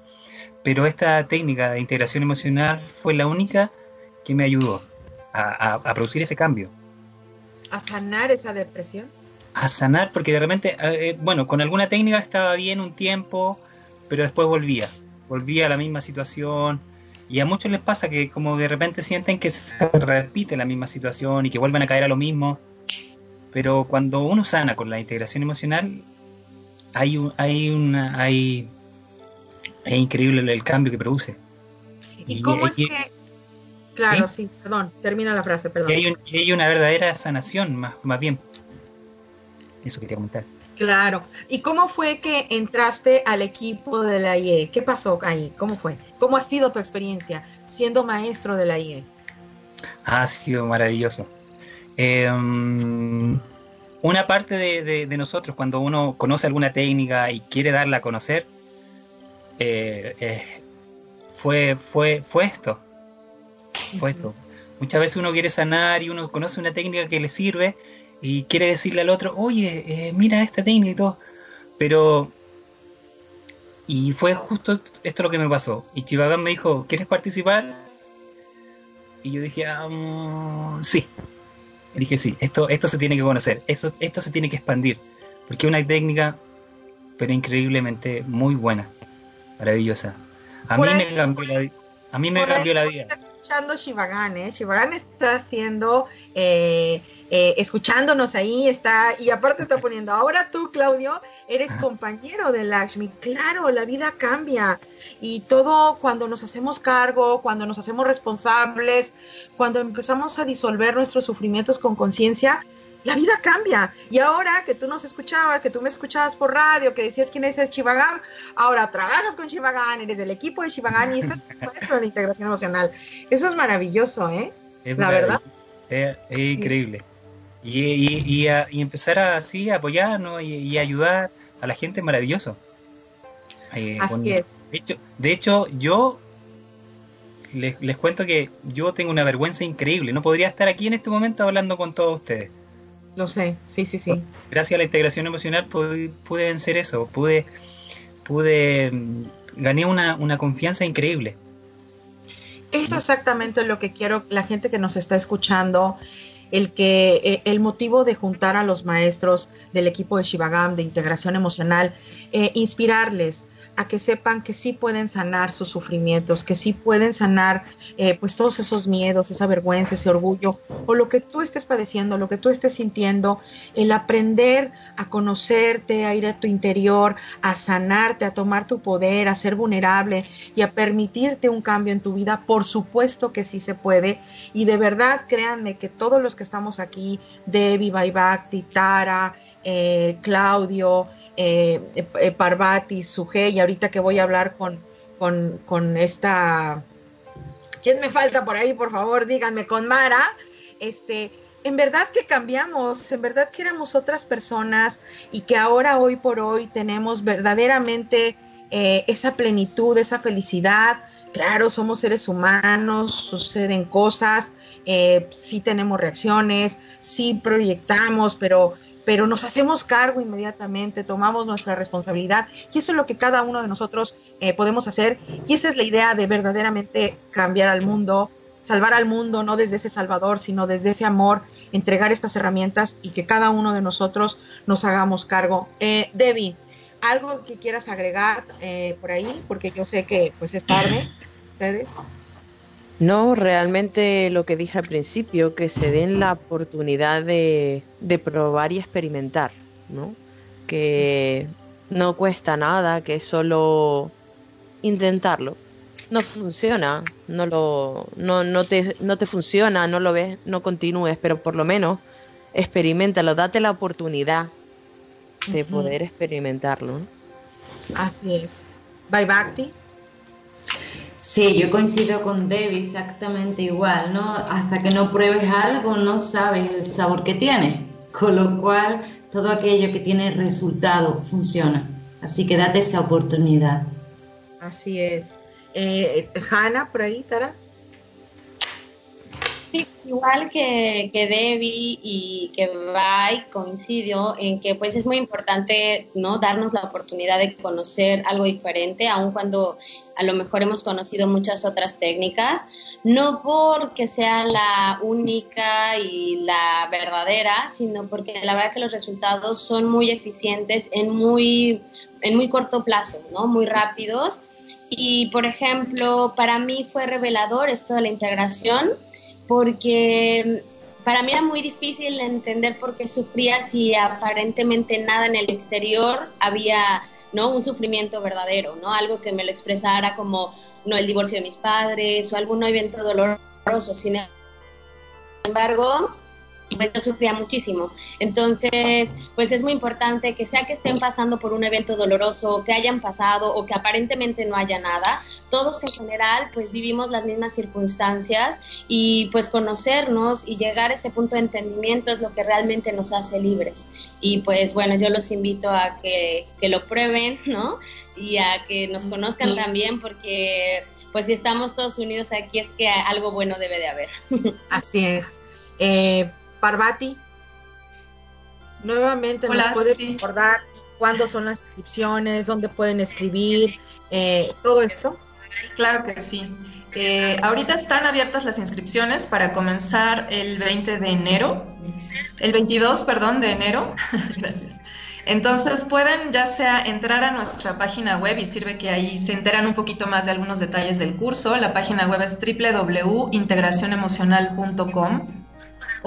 pero esta técnica de integración emocional fue la única que me ayudó a, producir ese cambio. ¿A sanar esa depresión? A sanar, porque de repente, eh, bueno, con alguna técnica estaba bien un tiempo, pero después volvía, volvía a la misma situación. Y a muchos les pasa que como de repente sienten que se repite la misma situación y que vuelven a caer a lo mismo. Pero cuando uno sana con la integración emocional, hay, un, hay una, hay, es increíble el cambio que produce. ¿Y, cómo es que Claro, sí, perdón, termina la frase, perdón. Y hay, una verdadera sanación, más, más bien. Eso quería comentar. Claro. ¿Y cómo fue que entraste al equipo de la IE? ¿Qué pasó ahí? ¿Cómo fue? ¿Cómo ha sido tu experiencia siendo maestro de la IE? Ha sido maravilloso. Em, una parte de, nosotros, cuando uno conoce alguna técnica y quiere darla a conocer, eh, eh, fue, fue, fue esto Muchas veces uno quiere sanar y uno conoce una técnica que le sirve y quiere decirle al otro, oye, eh, mira esta técnica y todo. Pero... Y fue justo esto lo que me pasó. Y Chivagan me dijo, ¿quieres participar? Y yo dije, um, sí. Y dije, sí, esto, esto se tiene que conocer, esto, esto se tiene que expandir. Porque es una técnica, pero increíblemente muy buena, maravillosa. A mí me cambió la, a mí me cambió la vida escuchando Shivagan, ¿eh? Shivagan está haciendo, eh, eh, escuchándonos ahí, está, y aparte está poniendo, ahora tú, Claudio, eres compañero de Lakshmi. Claro, la vida cambia. Y todo cuando nos hacemos cargo, cuando nos hacemos responsables, cuando empezamos a disolver nuestros sufrimientos con conciencia, la vida cambia. Y ahora que tú nos escuchabas, que tú me escuchabas por radio, que decías quién es Chivagan, ahora trabajas con Chivagan, eres del equipo de Chivagan y estás de la integración emocional. Eso es maravilloso, ¿eh? la verdad. Es, increíble. Y, empezar a, así a apoyarnos y, ayudar a la gente maravilloso. Eh, así es. De hecho, de hecho yo les, les, cuento que yo tengo una vergüenza increíble. No podría estar aquí en este momento hablando con todos ustedes. Lo sé, sí, sí, sí. Gracias a la integración emocional pude, vencer eso, pude, pude, mm, gané una, una confianza increíble. Eso exactamente lo que quiero, la gente que nos está escuchando, el que eh, el motivo de juntar a los maestros del equipo de Shivagam de integración emocional, eh, inspirarles, a que sepan que sí pueden sanar sus sufrimientos, que sí pueden sanar eh, pues todos esos miedos, esa vergüenza, ese orgullo, o lo que tú estés padeciendo, lo que tú estés sintiendo, el aprender a conocerte, a ir a tu interior, a sanarte, a tomar tu poder, a ser vulnerable y a permitirte un cambio en tu vida, por supuesto que sí se puede. Y de verdad, créanme que todos los que estamos aquí, Debbie, Baibakti, Tara, eh, Claudio, eh, eh, Parvati, Suje, y ahorita que voy a hablar con, con, esta... ¿Quién me falta por ahí? Por favor, díganme, con Mara. Este, en verdad que cambiamos, en verdad que éramos otras personas y que ahora, hoy por hoy, tenemos verdaderamente eh, esa plenitud, esa felicidad. Claro, somos seres humanos, suceden cosas, eh, sí tenemos reacciones, sí proyectamos, pero pero nos hacemos cargo inmediatamente, tomamos nuestra responsabilidad y eso es lo que cada uno de nosotros eh, podemos hacer y esa es la idea de verdaderamente cambiar al mundo, salvar al mundo, no desde ese salvador, sino desde ese amor, entregar estas herramientas y que cada uno de nosotros nos hagamos cargo. Eh, Debbie, algo que quieras agregar eh, por ahí, porque yo sé que pues es tarde, ustedes. No, realmente lo que dije al principio, que se den la oportunidad de, probar y experimentar, ¿no? Que no cuesta nada, que es solo intentarlo. No funciona, no lo, no, no te, no te funciona, no lo ves, no continúes, pero por lo menos experimentalo, date la oportunidad de poder experimentarlo. Así es. Bye Bhakti. Sí, yo coincido con Debbie exactamente igual, ¿no? Hasta que no pruebes algo no sabes el sabor que tiene, con lo cual todo aquello que tiene resultado funciona. Así que date esa oportunidad. Así es. Eh, Hanna, por ahí, Tara. Sí, igual que, que Debbie y que Vai coincidió en que pues es muy importante no darnos la oportunidad de conocer algo diferente, aun cuando a lo mejor hemos conocido muchas otras técnicas, no porque sea la única y la verdadera, sino porque la verdad que los resultados son muy eficientes en muy, en muy corto plazo, ¿no? Muy rápidos. Y, por ejemplo, para mí fue revelador esto de la integración porque para mí era muy difícil entender por qué sufría si aparentemente nada en el exterior había no un sufrimiento verdadero, ¿no? Algo que me lo expresara como no el divorcio de mis padres o algún evento doloroso. Sin embargo, pues yo sufría muchísimo. Entonces, pues es muy importante que sea que estén pasando por un evento doloroso, que hayan pasado o que aparentemente no haya nada, todos en general pues vivimos las mismas circunstancias y pues conocernos y llegar a ese punto de entendimiento es lo que realmente nos hace libres. Y pues bueno, yo los invito a que, que lo prueben, ¿no? Y a que nos conozcan también porque pues si estamos todos unidos aquí es que algo bueno debe de haber. Así es. Eh, Parvati, nuevamente Hola, nos puedes sí. recordar cuándo son las inscripciones, dónde pueden escribir, eh, todo esto. Claro que sí. Eh, ahorita están abiertas las inscripciones para comenzar el 20 de enero, el 22, perdón, de enero. Gracias. Entonces pueden ya sea entrar a nuestra página web y sirve que ahí se enteran un poquito más de algunos detalles del curso. La página web es www.integracionemocional.com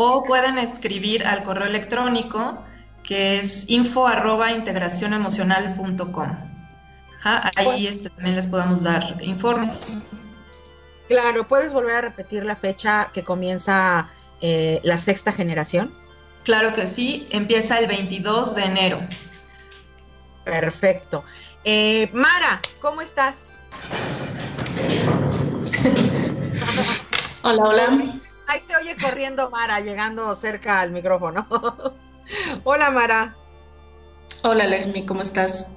o pueden escribir al correo electrónico que es info arroba integracionemocional.com. Ajá, Ahí este, también les podemos dar informes. Claro, ¿puedes volver a repetir la fecha que comienza eh, la sexta generación? Claro que sí, empieza el 22 de enero. Perfecto. Eh, Mara, ¿cómo estás? Hola, hola. Ahí se oye corriendo Mara, llegando cerca al micrófono. Hola Mara. Hola, Lesmi, ¿cómo estás?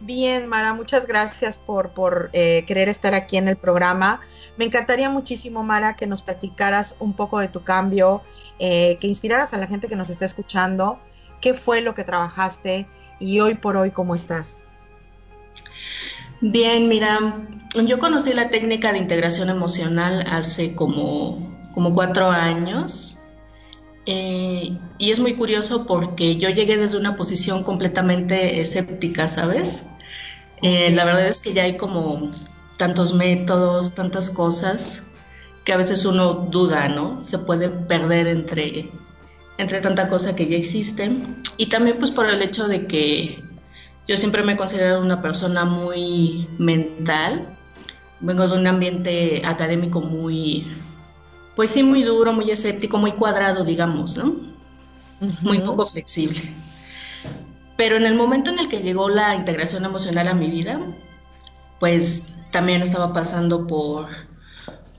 Bien, Mara, muchas gracias por, por eh, querer estar aquí en el programa. Me encantaría muchísimo, Mara, que nos platicaras un poco de tu cambio, eh, que inspiraras a la gente que nos está escuchando, qué fue lo que trabajaste y hoy por hoy cómo estás. Bien, mira, yo conocí la técnica de integración emocional hace como, como cuatro años. Eh, y es muy curioso porque yo llegué desde una posición completamente escéptica, ¿sabes? Eh, la verdad es que ya hay como tantos métodos, tantas cosas, que a veces uno duda, ¿no? Se puede perder entre, entre tanta cosa que ya existe. Y también pues por el hecho de que yo siempre me he considerado una persona muy mental. Vengo de un ambiente académico muy, pues sí, muy duro, muy escéptico, muy cuadrado, digamos, ¿no? Muy poco flexible. Pero en el momento en el que llegó la integración emocional a mi vida, pues también estaba pasando por,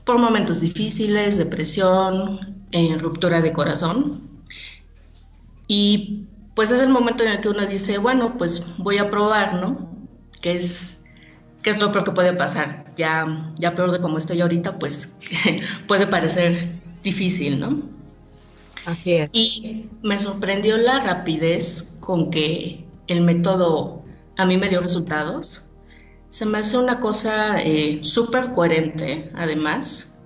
por momentos difíciles, depresión, eh, ruptura de corazón. Y pues es el momento en el que uno dice, bueno, pues voy a probar, ¿no? ¿Qué es, qué es lo peor que puede pasar? Ya, ya peor de como estoy ahorita, pues puede parecer difícil, ¿no? Así es. Y me sorprendió la rapidez con que el método a mí me dio resultados. Se me hace una cosa eh, súper coherente, además,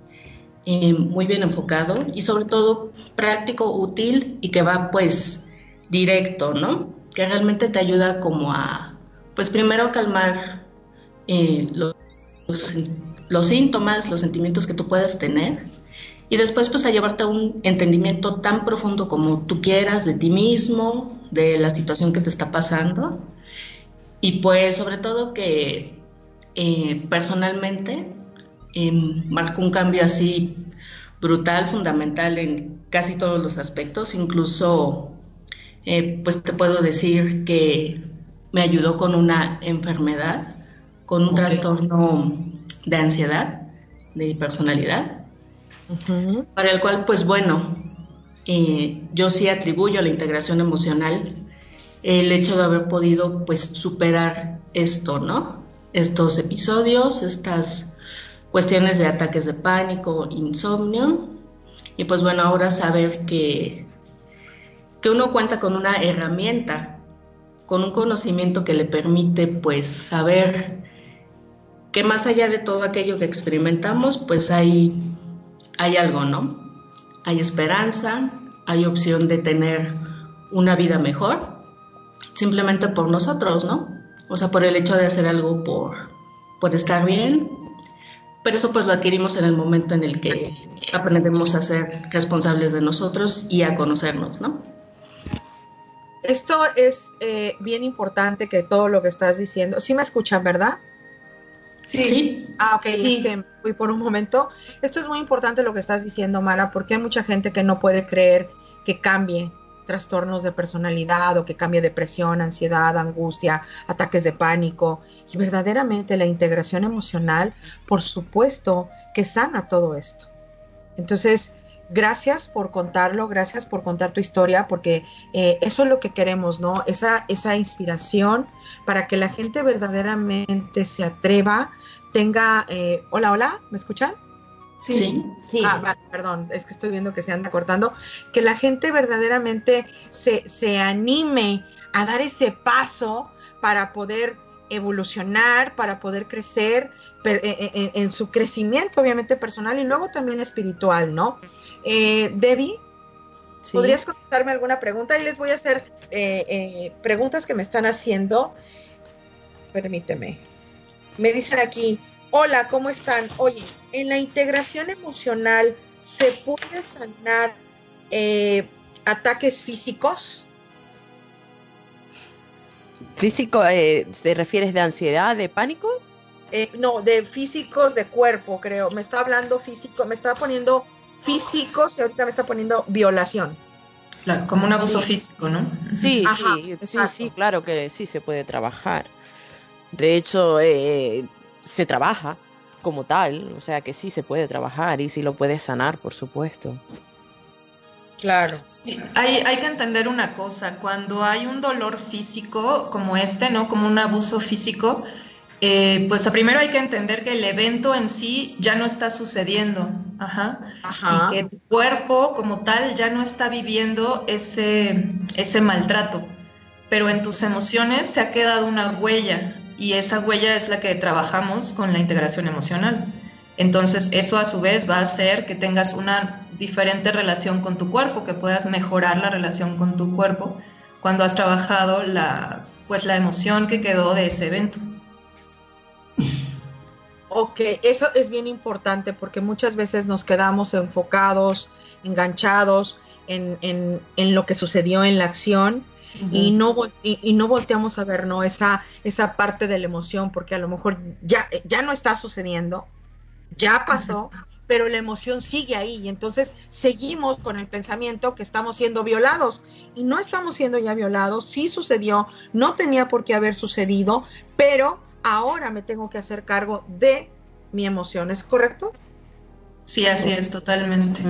eh, muy bien enfocado y sobre todo práctico, útil y que va pues directo, ¿no? Que realmente te ayuda como a, pues primero a calmar eh, los, los síntomas, los sentimientos que tú puedas tener y después pues a llevarte a un entendimiento tan profundo como tú quieras de ti mismo, de la situación que te está pasando y pues sobre todo que eh, personalmente eh, marcó un cambio así brutal, fundamental en casi todos los aspectos, incluso eh, pues te puedo decir que me ayudó con una enfermedad, con un trastorno de ansiedad, de personalidad, para el cual, pues bueno, eh, yo sí atribuyo a la integración emocional el hecho de haber podido, pues, superar esto, ¿no? estos episodios, estas cuestiones de ataques de pánico, insomnio. Y pues bueno, ahora saber que, que uno cuenta con una herramienta, con un conocimiento que le permite pues saber que más allá de todo aquello que experimentamos, pues hay, hay algo, ¿no? Hay esperanza, hay opción de tener una vida mejor, simplemente por nosotros, ¿no? O sea, por el hecho de hacer algo por, por estar bien, pero eso pues lo adquirimos en el momento en el que aprendemos a ser responsables de nosotros y a conocernos, ¿no? Esto es eh, bien importante que todo lo que estás diciendo, sí me escuchan, ¿verdad? Sí. Ah, ok, sí. es que fui por un momento. Esto es muy importante lo que estás diciendo, Mara, porque hay mucha gente que no puede creer que cambie trastornos de personalidad o que cambie depresión, ansiedad, angustia, ataques de pánico. Y verdaderamente la integración emocional, por supuesto, que sana todo esto. Entonces, gracias por contarlo, gracias por contar tu historia, porque eh, eso es lo que queremos, ¿no? Esa, esa inspiración para que la gente verdaderamente se atreva, tenga... Eh, hola, hola, ¿me escuchan? Sí. sí. Ah, vale, perdón, es que estoy viendo que se anda cortando. Que la gente verdaderamente se, se anime a dar ese paso para poder evolucionar, para poder crecer en, su crecimiento, obviamente personal y luego también espiritual, ¿no? Eh, Debbie, sí. ¿podrías contestarme alguna pregunta? Y les voy a hacer eh, eh, preguntas que me están haciendo. Permíteme. Me dicen aquí, hola, ¿cómo están? Oye, en la integración emocional, ¿se puede sanar ataques físicos? ¿Físico, te refieres de ansiedad, de pánico? Eh, no, de físicos de cuerpo, creo. Me está hablando físico, me está poniendo físicos y ahorita me está poniendo violación. Claro, como un abuso sí. físico, ¿no? Sí, Ajá, sí, sí, sí, claro que sí se puede trabajar. De hecho, eh, se trabaja como tal, o sea que sí se puede trabajar y sí lo puede sanar, por supuesto. Claro. Sí, hay, hay, que entender una cosa, cuando hay un dolor físico como este, ¿no? Como un abuso físico, eh, pues primero hay que entender que el evento en sí ya no está sucediendo, Ajá. Ajá. y que tu cuerpo como tal ya no está viviendo ese, ese maltrato, pero en tus emociones se ha quedado una huella y esa huella es la que trabajamos con la integración emocional. Entonces eso a su vez va a hacer que tengas una diferente relación con tu cuerpo, que puedas mejorar la relación con tu cuerpo cuando has trabajado la, pues, la emoción que quedó de ese evento. Ok, eso es bien importante porque muchas veces nos quedamos enfocados, enganchados en, en, en lo que sucedió en la acción uh -huh. y, no, y, y, no volteamos a ver ¿no? esa, esa parte de la emoción porque a lo mejor ya, ya no está sucediendo, ya pasó, uh -huh. pero la emoción sigue ahí y entonces seguimos con el pensamiento que estamos siendo violados y no estamos siendo ya violados, sí sucedió, no tenía por qué haber sucedido, pero ahora me tengo que hacer cargo de mi emoción, ¿es correcto? Sí, así es, totalmente.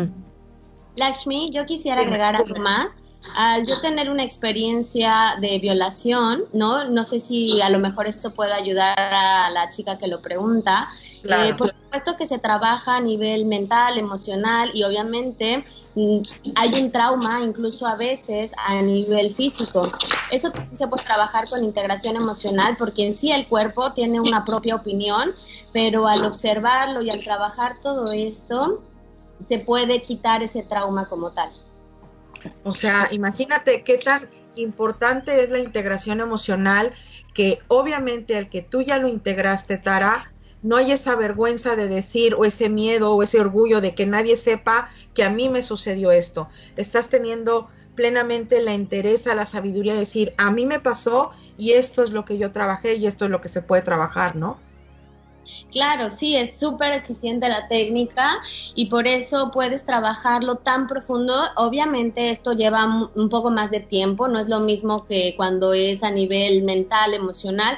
Lakshmi, yo quisiera agregar algo más. Al yo tener una experiencia de violación, ¿no? No sé si a lo mejor esto puede ayudar a la chica que lo pregunta. Claro. Eh, por supuesto que se trabaja a nivel mental, emocional y obviamente mm, hay un trauma incluso a veces a nivel físico. Eso se puede trabajar con integración emocional porque en sí el cuerpo tiene una propia opinión, pero al observarlo y al trabajar todo esto, se puede quitar ese trauma como tal. O sea, imagínate qué tan importante es la integración emocional que obviamente al que tú ya lo integraste, Tara, no hay esa vergüenza de decir o ese miedo o ese orgullo de que nadie sepa que a mí me sucedió esto. Estás teniendo plenamente la interés, la sabiduría de decir, a mí me pasó y esto es lo que yo trabajé y esto es lo que se puede trabajar, ¿no? Claro, sí, es súper eficiente la técnica y por eso puedes trabajarlo tan profundo. Obviamente esto lleva un poco más de tiempo, no es lo mismo que cuando es a nivel mental, emocional.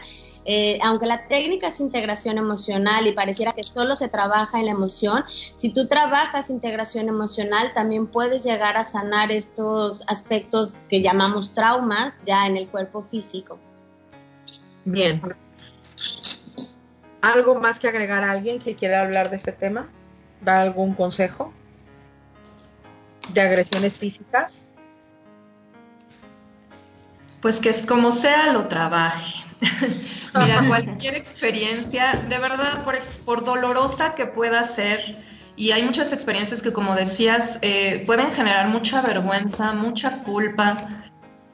Eh, aunque la técnica es integración emocional y pareciera que solo se trabaja en la emoción, si tú trabajas integración emocional también puedes llegar a sanar estos aspectos que llamamos traumas ya en el cuerpo físico. Bien, ¿Algo más que agregar a alguien que quiera hablar de este tema? ¿Da algún consejo? ¿De agresiones físicas? Pues que es como sea lo trabaje. Mira, cualquier experiencia, de verdad, por, por, dolorosa que pueda ser, y hay muchas experiencias que, como decías, eh, pueden generar mucha vergüenza, mucha culpa,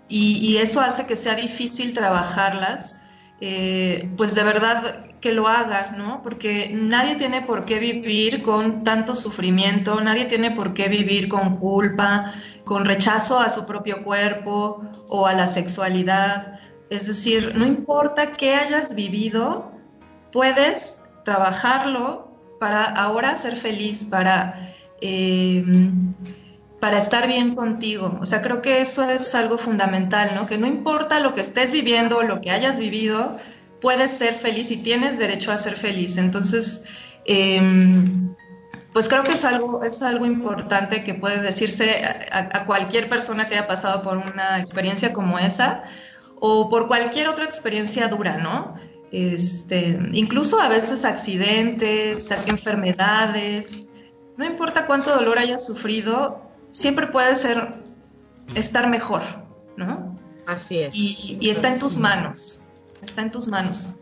y, eso hace que sea difícil trabajarlas, eh, pues de verdad que lo haga, ¿no? Porque nadie tiene por qué vivir con tanto sufrimiento, nadie tiene por qué vivir con culpa, con rechazo a su propio cuerpo o a la sexualidad. Es decir, no importa qué hayas vivido, puedes trabajarlo para ahora ser feliz, para, eh, para estar bien contigo. O sea, creo que eso es algo fundamental, ¿no? Que no importa lo que estés viviendo, lo que hayas vivido, puedes ser feliz y tienes derecho a ser feliz. Entonces, em, pues creo que es algo, es algo importante que puede decirse a, cualquier persona que haya pasado por una experiencia como esa o por cualquier otra experiencia dura, ¿no? Este, incluso a veces accidentes, enfermedades, no importa cuánto dolor hayas sufrido, siempre puede ser estar mejor, ¿no? Así es. Y, está en tus manos, está en tus manos.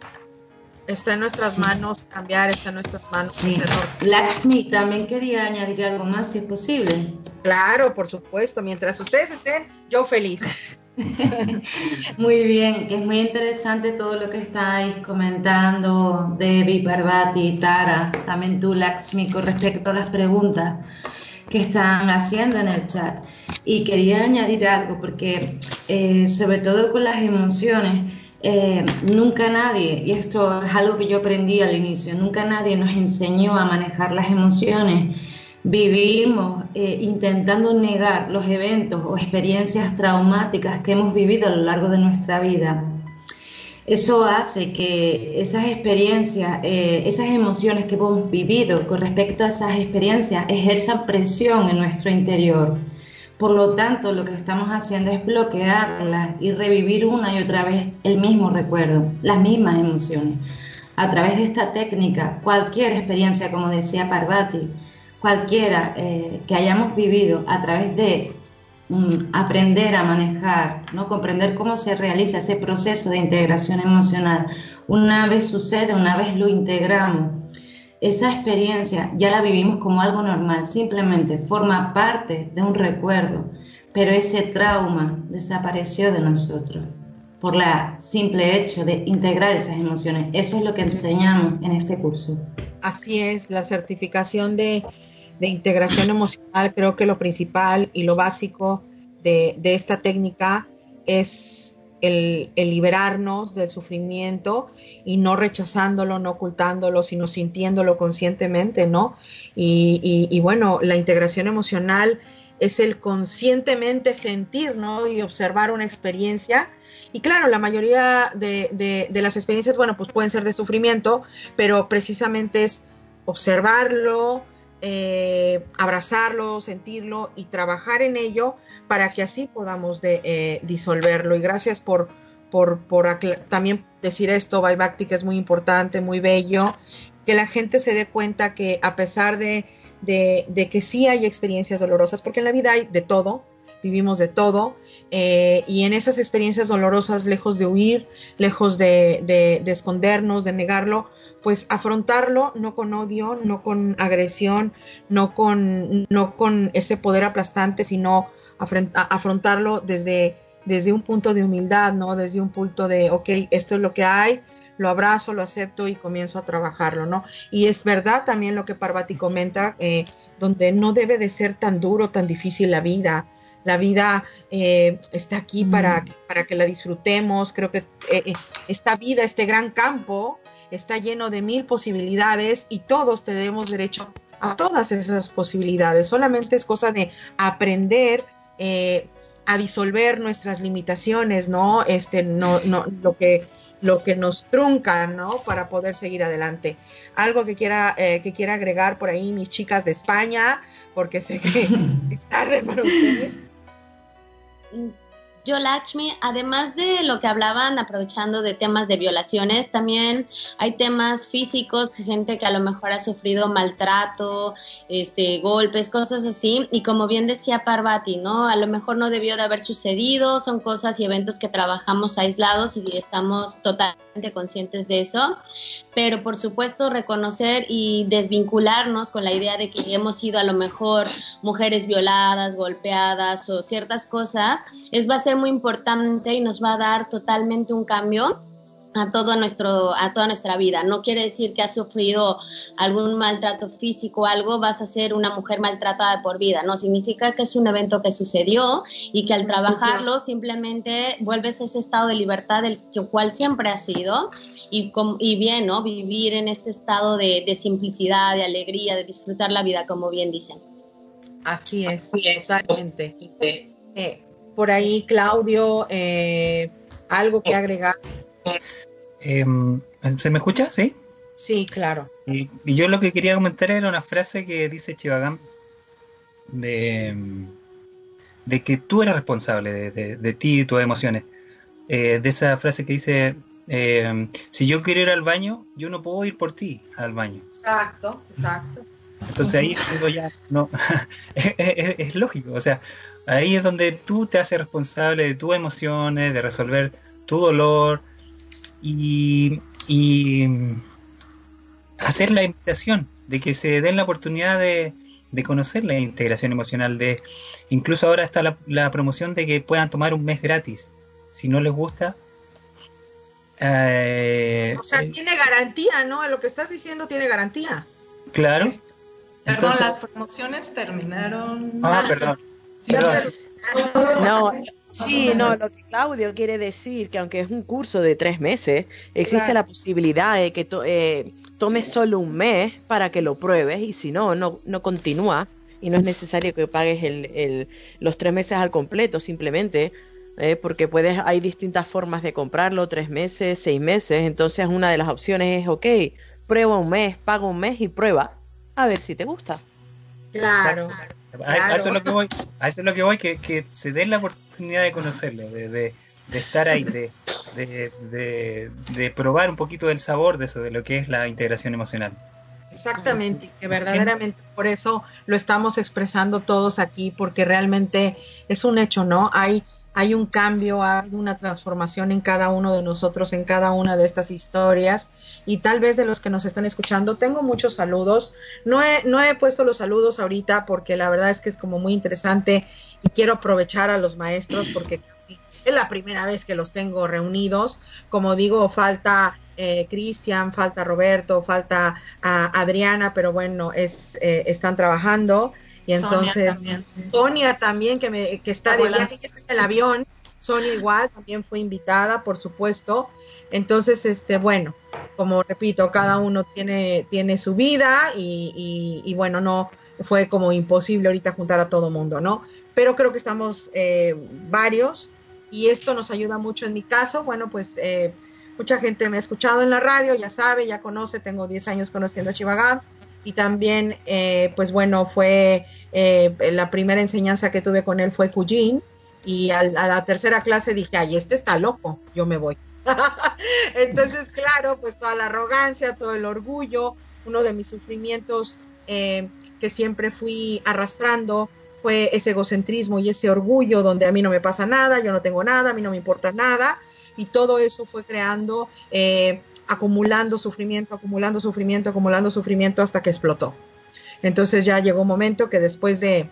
Está en nuestras manos cambiar, está en nuestras manos. Sí. Laxmi, también quería añadir algo más, si es posible. Claro, por supuesto. Mientras ustedes estén, yo feliz. muy bien, es muy interesante todo lo que estáis comentando, Debbie, Parvati y Tara, también tú, Laxmi, con respecto a las preguntas que están haciendo en el chat. Y quería añadir algo, porque eh, sobre todo con las emociones, eh, nunca nadie, y esto es algo que yo aprendí al inicio, nunca nadie nos enseñó a manejar las emociones. Vivimos eh, intentando negar los eventos o experiencias traumáticas que hemos vivido a lo largo de nuestra vida. Eso hace que esas experiencias, eh, esas emociones que hemos vivido con respecto a esas experiencias ejerzan presión en nuestro interior por lo tanto, lo que estamos haciendo es bloquearlas y revivir una y otra vez el mismo recuerdo, las mismas emociones. A través de esta técnica, cualquier experiencia, como decía Parvati, cualquiera eh, que hayamos vivido a través de mm, aprender a manejar, ¿no? comprender cómo se realiza ese proceso de integración emocional, una vez sucede, una vez lo integramos, esa experiencia ya la vivimos como algo normal, simplemente forma parte de un recuerdo, pero ese trauma desapareció de nosotros por la simple hecho de integrar esas emociones. Eso es lo que enseñamos en este curso. Así es, la certificación de, integración emocional, creo que lo principal y lo básico de, de esta técnica es el, liberarnos del sufrimiento y no rechazándolo, no ocultándolo, sino sintiéndolo conscientemente, ¿no? Y, bueno, la integración emocional es el conscientemente sentir, ¿no? Y observar una experiencia. Y claro, la mayoría de, de las experiencias, bueno, pues pueden ser de sufrimiento, pero precisamente es observarlo, eh, abrazarlo, sentirlo y trabajar en ello para que así podamos eh, disolverlo. Y gracias por, también decir esto, Baibakti, que es muy importante, muy bello, que la gente se dé cuenta que a pesar de, de, que sí hay experiencias dolorosas, porque en la vida hay de todo, vivimos de todo, eh, y en esas experiencias dolorosas, lejos de huir, lejos de, de escondernos, de negarlo, pues afrontarlo no con odio, no con agresión, no con, no con ese poder aplastante, sino afrontarlo desde, desde un punto de humildad, ¿no? Desde un punto de, ok, esto es lo que hay, lo abrazo, lo acepto y comienzo a trabajarlo, ¿no? Y es verdad también lo que Parvati comenta, eh, donde no debe de ser tan duro, tan difícil la vida. La vida eh, está aquí para, para que la disfrutemos. Creo que eh, esta vida, este gran campo, está lleno de mil posibilidades y todos tenemos derecho a todas esas posibilidades. Solamente es cosa de aprender eh, a disolver nuestras limitaciones, ¿no? Este, no, no, lo que lo que nos trunca, ¿no? Para poder seguir adelante. Algo que quiera, eh, que quiera agregar por ahí mis chicas de España, porque sé que es tarde para ustedes. Yo, Lakshmi, además de lo que hablaban, aprovechando de temas de violaciones, también hay temas físicos, gente que a lo mejor ha sufrido maltrato, este, golpes, cosas así. Y como bien decía Parvati, ¿no? A lo mejor no debió de haber sucedido, son cosas y eventos que trabajamos aislados y estamos totalmente conscientes de eso. Pero por supuesto, reconocer y desvincularnos con la idea de que hemos sido a lo mejor mujeres violadas, golpeadas o ciertas cosas, es va a ser muy importante y nos va a dar totalmente un cambio a todo nuestro a toda nuestra vida. No quiere decir que has sufrido algún maltrato físico o algo vas a ser una mujer maltratada por vida, no significa que es un evento que sucedió y que al trabajarlo simplemente vuelves a ese estado de libertad del cual siempre has sido y, y bien, ¿no? Vivir en este estado de, simplicidad, de alegría, de disfrutar la vida como bien dicen. Así es, totalmente. Eh, por ahí, Claudio, eh, algo que agregar. Em, ¿Se me escucha? Sí. Sí, claro. Y, yo lo que quería comentar era una frase que dice Chivagam de, de que tú eres responsable de, ti y tus emociones. Eh, de esa frase que dice, em, si yo quiero ir al baño, yo no puedo ir por ti al baño. Exacto, exacto. Entonces ahí digo ya, no, es, lógico, o sea, Ahí es donde tú te haces responsable de tus emociones, de resolver tu dolor y, hacer la invitación de que se den la oportunidad de, conocer la integración emocional. De, incluso ahora está la, promoción de que puedan tomar un mes gratis. Si no les gusta, eh, o sea, tiene garantía, ¿no? Lo que estás diciendo tiene garantía. Claro. Perdón, las promociones terminaron. Ah, perdón. No, sí, no, lo que Claudio quiere decir que aunque es un curso de tres meses, existe la posibilidad de que eh, tomes solo un mes para que lo pruebes y si no, no, no continúa y no es necesario que pagues el, los tres meses al completo, simplemente eh, porque puedes, hay distintas formas de comprarlo, tres meses, seis meses, entonces una de las opciones es, ok, prueba un mes, paga un mes y prueba, a ver si te gusta. Claro. A, eso es lo que voy, a eso es lo que voy, que, que se den la oportunidad de conocerlo, de, de, estar ahí, de, de, de, probar un poquito del sabor de eso, de lo que es la integración emocional. Exactamente, que verdaderamente por eso lo estamos expresando todos aquí, porque realmente es un hecho, ¿no? Hay hay un cambio, hay una transformación en cada uno de nosotros, en cada una de estas historias y tal vez de los que nos están escuchando. Tengo muchos saludos. No he, no he puesto los saludos ahorita porque la verdad es que es como muy interesante y quiero aprovechar a los maestros porque es la primera vez que los tengo reunidos. Como digo, falta eh, Cristian, falta Roberto, falta Adriana, pero bueno, es, eh, están trabajando. Y entonces, Sonia también, que, me, que está de viaje, que está en el avión. Sonia igual, también fue invitada, por supuesto. Entonces, este, bueno, como repito, cada uno tiene, tiene su vida y, y, bueno, no fue como imposible ahorita juntar a todo mundo, ¿no? Pero creo que estamos eh, varios y esto nos ayuda mucho en mi caso. Bueno, pues eh, mucha gente me ha escuchado en la radio, ya sabe, ya conoce, tengo 10 años conociendo a Chivagam y también, eh, pues bueno, fue eh, la primera enseñanza que tuve con él fue Cujin y a, la tercera clase dije, ay, este está loco, yo me voy. Entonces, claro, pues toda la arrogancia, todo el orgullo, uno de mis sufrimientos eh, que siempre fui arrastrando fue ese egocentrismo y ese orgullo donde a mí no me pasa nada, yo no tengo nada, a mí no me importa nada, y todo eso fue creando acumulando sufrimiento, acumulando sufrimiento, acumulando sufrimiento hasta que explotó. Entonces ya llegó un momento que después de,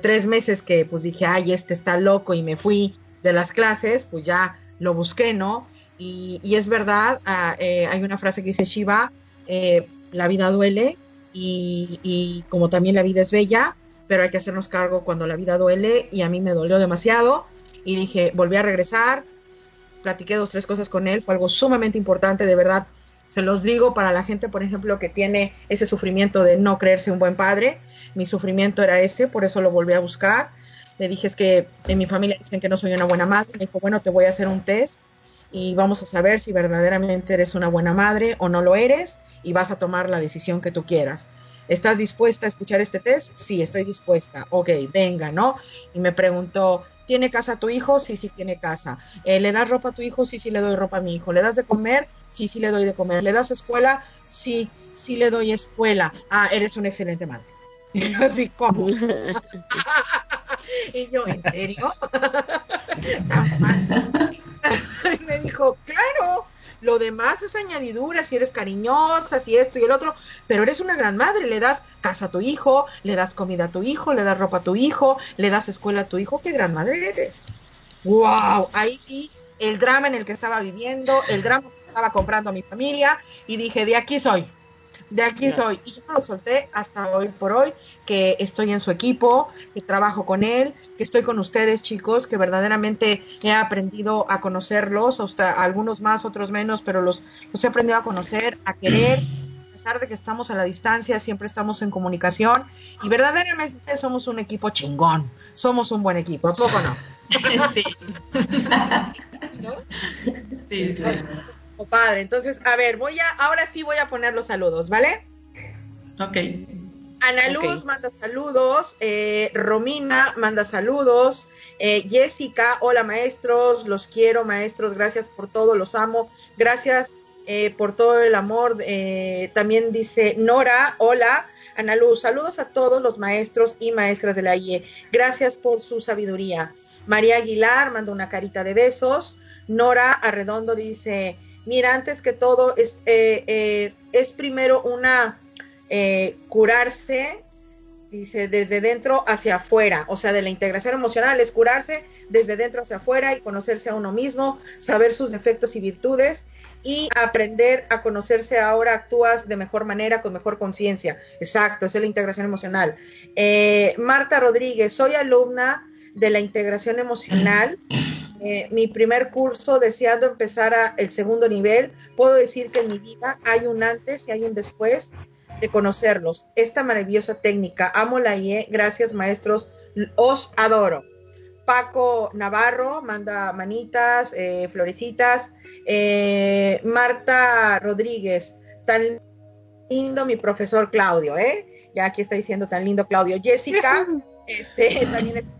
tres meses que pues dije, ay, este está loco y me fui de las clases, pues ya lo busqué, ¿no? Y, es verdad, ah, eh, hay una frase que dice Shiva, eh, la vida duele y, y, como también la vida es bella, pero hay que hacernos cargo cuando la vida duele y a mí me dolió demasiado y dije, volví a regresar, platiqué dos, tres cosas con él, fue algo sumamente importante, de verdad. Se los digo para la gente, por ejemplo, que tiene ese sufrimiento de no creerse un buen padre. Mi sufrimiento era ese, por eso lo volví a buscar. Le dije es que en mi familia dicen que no soy una buena madre. Me dijo, bueno, te voy a hacer un test y vamos a saber si verdaderamente eres una buena madre o no lo eres y vas a tomar la decisión que tú quieras. ¿Estás dispuesta a escuchar este test? Sí, estoy dispuesta. Ok, venga, ¿no? Y me preguntó, ¿Tiene casa tu hijo? Sí, sí tiene casa. Eh, ¿Le das ropa a tu hijo? Sí, sí le doy ropa a mi hijo. ¿Le das de comer? Sí, sí le doy de comer. ¿Le das escuela? Sí, sí le doy escuela. Ah, eres una excelente madre. Y así, ¿cómo? y yo, ¿en serio? Tan fácil. y me dijo, claro, lo demás es añadidura, si eres cariñosa, si esto y el otro, pero eres una gran madre, le das casa a tu hijo, le das comida a tu hijo, le das ropa a tu hijo, le das escuela a tu hijo, qué gran madre eres. Wow, ahí vi el drama en el que estaba viviendo, el drama que estaba comprando a mi familia y dije, de aquí soy, de aquí soy. Y yo no lo solté hasta hoy por hoy, que estoy en su equipo, que trabajo con él, que estoy con ustedes, chicos, que verdaderamente he aprendido a conocerlos, hasta algunos más, otros menos, pero los, los he aprendido a conocer, a querer. A pesar de que estamos a la distancia, siempre estamos en comunicación y verdaderamente somos un equipo chingón, somos un buen equipo, ¿a poco no? sí. ¿No? Sí, sí. Oh, padre, entonces, a ver, voy a, ahora sí voy a poner los saludos, ¿vale? Ok. Ana Luz manda saludos, eh, Romina manda saludos, eh, Jessica, hola maestros, los quiero maestros, gracias por todo, los amo, gracias eh, por todo el amor. eh, también dice Nora, hola. Ana Luz, saludos a todos los maestros y maestras de la IE, gracias por su sabiduría. María Aguilar manda una carita de besos. Nora Arredondo dice, mira, antes que todo es, eh, eh, es primero una eh, curarse, dice, desde dentro hacia afuera, o sea, de la integración emocional es curarse desde dentro hacia afuera y conocerse a uno mismo, saber sus defectos y virtudes y aprender a conocerse ahora actúas de mejor manera, con mejor conciencia. Exacto, es la integración emocional. Eh, Marta Rodríguez, soy alumna de la integración emocional. Eh, mi primer curso, deseando empezar a el segundo nivel, puedo decir que en mi vida hay un antes y hay un después de conocerlos. Esta maravillosa técnica, amo la IE, gracias maestros, os adoro. Paco Navarro manda manitas, eh, florecitas. Eh, Marta Rodríguez, tan lindo mi profesor Claudio, ¿eh? Ya aquí está diciendo tan lindo Claudio. Jessica, este, también está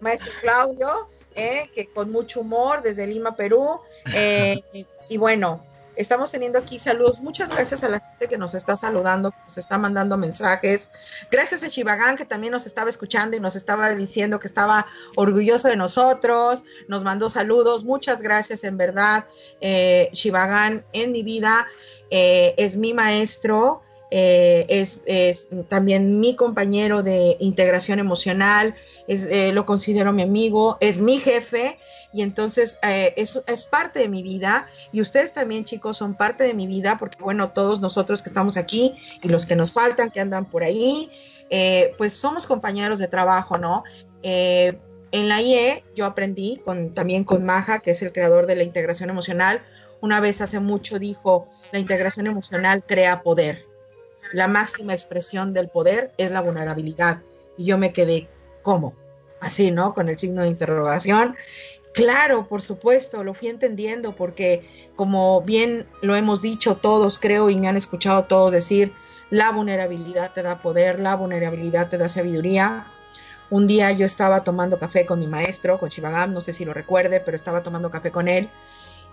maestro Claudio, ¿eh? que con mucho humor desde Lima, Perú. Eh, y bueno, estamos teniendo aquí saludos. Muchas gracias a la gente que nos está saludando, que nos está mandando mensajes. Gracias a Chivagán, que también nos estaba escuchando y nos estaba diciendo que estaba orgulloso de nosotros. Nos mandó saludos. Muchas gracias, en verdad. Eh, Chivagán en mi vida eh, es mi maestro. Eh, es, también mi compañero de integración emocional, es, eh, lo considero mi amigo, es mi jefe y entonces eh, es, parte de mi vida y ustedes también chicos son parte de mi vida porque bueno, todos nosotros que estamos aquí y los que nos faltan, que andan por ahí, eh, pues somos compañeros de trabajo, ¿no? En la IE yo aprendí con, también con Maja, que es el creador de la integración emocional, una vez hace mucho dijo, la integración emocional crea poder. La máxima expresión del poder es la vulnerabilidad. Y yo me quedé, ¿cómo? Así, ¿no? Con el signo de interrogación. Claro, por supuesto, lo fui entendiendo porque como bien lo hemos dicho todos, creo, y me han escuchado todos decir, la vulnerabilidad te da poder, la vulnerabilidad te da sabiduría. Un día yo estaba tomando café con mi maestro, con Shivagam, no sé si lo recuerde, pero estaba tomando café con él.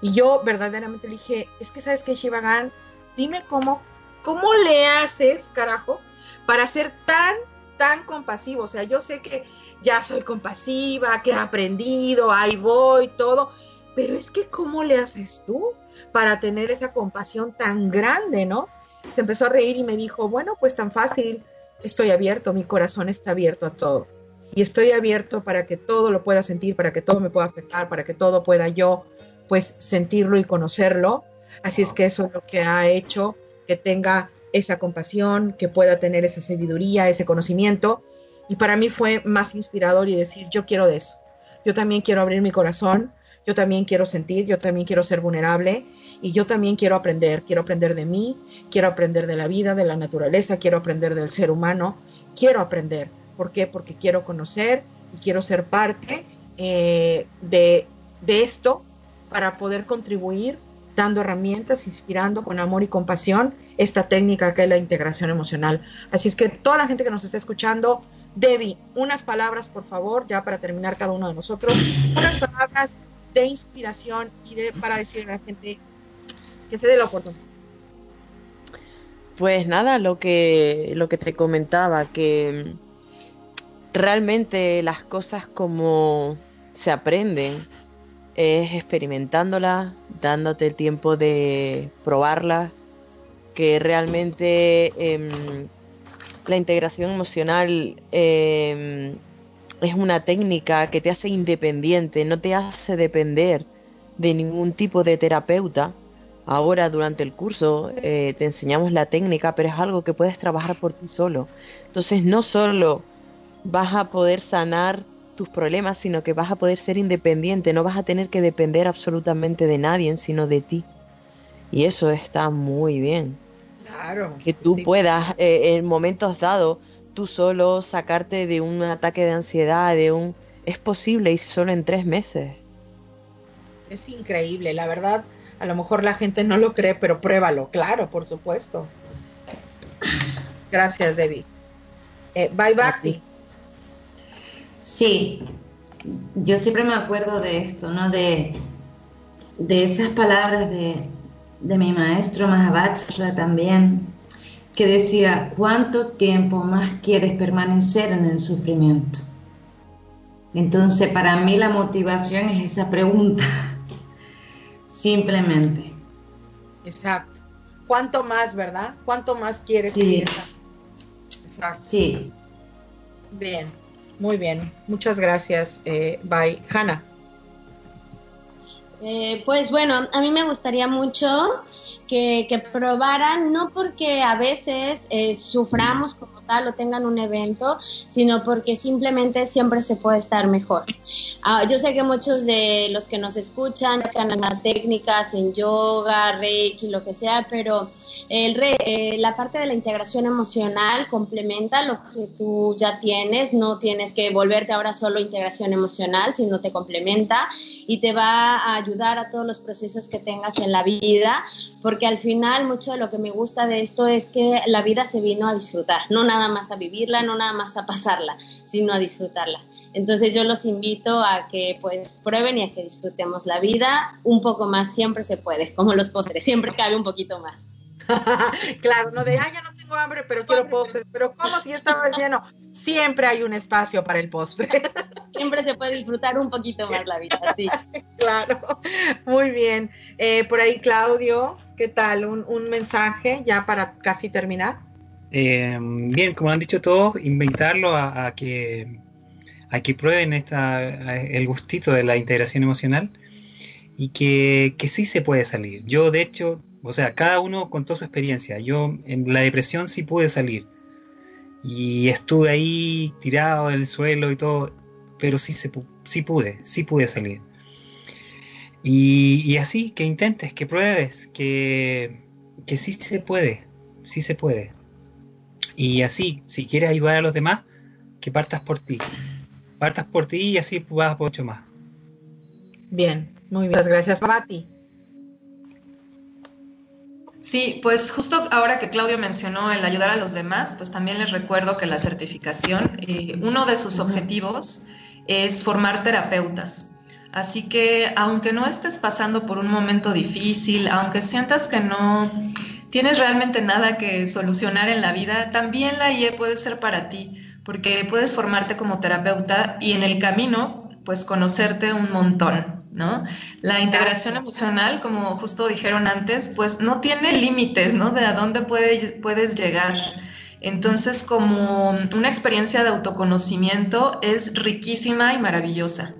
Y yo verdaderamente le dije, es que sabes que Shivagam, dime cómo, cómo le haces, carajo, para ser tan, tan compasivo. O sea, yo sé que ya soy compasiva, que he aprendido, ahí voy, todo. Pero es que, ¿cómo le haces tú para tener esa compasión tan grande, no? Se empezó a reír y me dijo, bueno, pues tan fácil, estoy abierto, mi corazón está abierto a todo. Y estoy abierto para que todo lo pueda sentir, para que todo me pueda afectar, para que todo pueda yo, pues, sentirlo y conocerlo. Así es que eso es lo que ha hecho que tenga esa compasión, que pueda tener esa sabiduría, ese conocimiento. Y para mí fue más inspirador y decir, yo quiero de eso. Yo también quiero abrir mi corazón, yo también quiero sentir, yo también quiero ser vulnerable y yo también quiero aprender. Quiero aprender de mí, quiero aprender de la vida, de la naturaleza, quiero aprender del ser humano, quiero aprender. ¿Por qué? Porque quiero conocer y quiero ser parte eh, de, de esto para poder contribuir dando herramientas, inspirando con amor y compasión esta técnica que es la integración emocional. Así es que toda la gente que nos está escuchando, Debbie, unas palabras, por favor, ya para terminar cada uno de nosotros, unas palabras de inspiración y de, para decirle a la gente que se dé la oportunidad. Pues nada, lo que, lo que te comentaba, que realmente las cosas como se aprenden es experimentándolas, dándote el tiempo de probarlas, que realmente em, la integración emocional em, es una técnica que te hace independiente, no te hace depender de ningún tipo de terapeuta. Ahora durante el curso eh, te enseñamos la técnica, pero es algo que puedes trabajar por ti solo. Entonces no solo vas a poder sanar tus problemas, sino que vas a poder ser independiente, no vas a tener que depender absolutamente de nadie, sino de ti. Y eso está muy bien. Claro. Que tú puedas eh, en momentos dados tú solo sacarte de un ataque de ansiedad, de un... Es posible y solo en tres meses. Es increíble, la verdad. A lo mejor la gente no lo cree, pero pruébalo, claro, por supuesto. Gracias, Debbie. Eh, bye, Bhakti. Sí, yo siempre me acuerdo de esto, ¿no? De, de esas palabras de, de mi maestro Mahabharata también, que decía, ¿cuánto tiempo más quieres permanecer en el sufrimiento? Entonces, para mí la motivación es esa pregunta, simplemente. Exacto. ¿Cuánto más, verdad? ¿Cuánto más quieres? Sí. Exacto. Sí. Bien, muy bien. Muchas gracias. Eh, bye. Hanna. Eh, pues bueno, a mí me gustaría mucho que, que probaran, no porque a veces eh, suframos como tal o tengan un evento, sino porque simplemente siempre se puede estar mejor. Ah, yo sé que muchos de los que nos escuchan ganan técnicas en yoga, reiki, lo que sea, pero el re, eh, la parte de la integración emocional complementa lo que tú ya tienes, no tienes que volverte ahora solo integración emocional, sino te complementa y te va a ayudar a todos los procesos que tengas en la vida, porque al final mucho de lo que me gusta de esto es que la vida se vino a disfrutar, no nada más a vivirla, no nada más a pasarla, sino a disfrutarla. Entonces yo los invito a que pues prueben y a que disfrutemos la vida un poco más, siempre se puede, como los postres, siempre cabe un poquito más. claro, no de, ah, ya no tengo hambre, pero quiero postre. Pero ¿cómo si estaba lleno? Siempre hay un espacio para el postre. Siempre se puede disfrutar un poquito más la vida, sí. claro, muy bien. Eh, por ahí, Claudio, ¿qué tal? Un, un mensaje ya para casi terminar. Eh, bien, como han dicho todos, invitarlo a, a, que, a que prueben esta, el gustito de la integración emocional y que, que sí se puede salir. Yo, de hecho, o sea, cada uno contó su experiencia. Yo en la depresión sí pude salir. Y estuve ahí tirado en el suelo y todo, pero sí, se, sí pude, sí pude salir. Y, y así, que intentes, que pruebes, que, que sí se puede, sí se puede. Y así, si quieres ayudar a los demás, que partas por ti. Partas por ti y así vas mucho más. Bien, muy bien. Muchas gracias, Mati. Sí, pues justo ahora que Claudio mencionó el ayudar a los demás, pues también les recuerdo que la certificación, eh, uno de sus objetivos es formar terapeutas. Así que aunque no estés pasando por un momento difícil, aunque sientas que no tienes realmente nada que solucionar en la vida, también la IE puede ser para ti, porque puedes formarte como terapeuta y en el camino, pues conocerte un montón, ¿no? La integración emocional, como justo dijeron antes, pues no tiene límites, ¿no? De a dónde puede, puedes llegar. Entonces, como una experiencia de autoconocimiento es riquísima y maravillosa.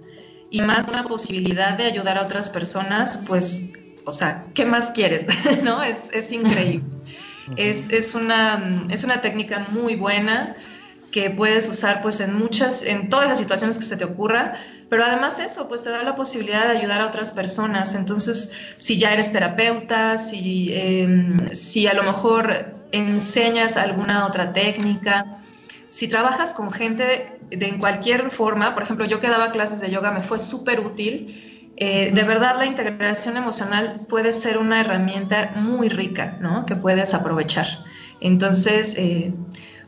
Y más una posibilidad de ayudar a otras personas, pues, o sea, ¿qué más quieres? ¿No? Es, es increíble. es, es, una, es una técnica muy buena que puedes usar pues en muchas, en todas las situaciones que se te ocurra, pero además eso, pues te da la posibilidad de ayudar a otras personas. Entonces, si ya eres terapeuta, si, eh, si a lo mejor enseñas alguna otra técnica, si trabajas con gente de en cualquier forma, por ejemplo, yo que daba clases de yoga, me fue súper útil. Eh, de verdad, la integración emocional puede ser una herramienta muy rica, ¿no? Que puedes aprovechar. Entonces, eh,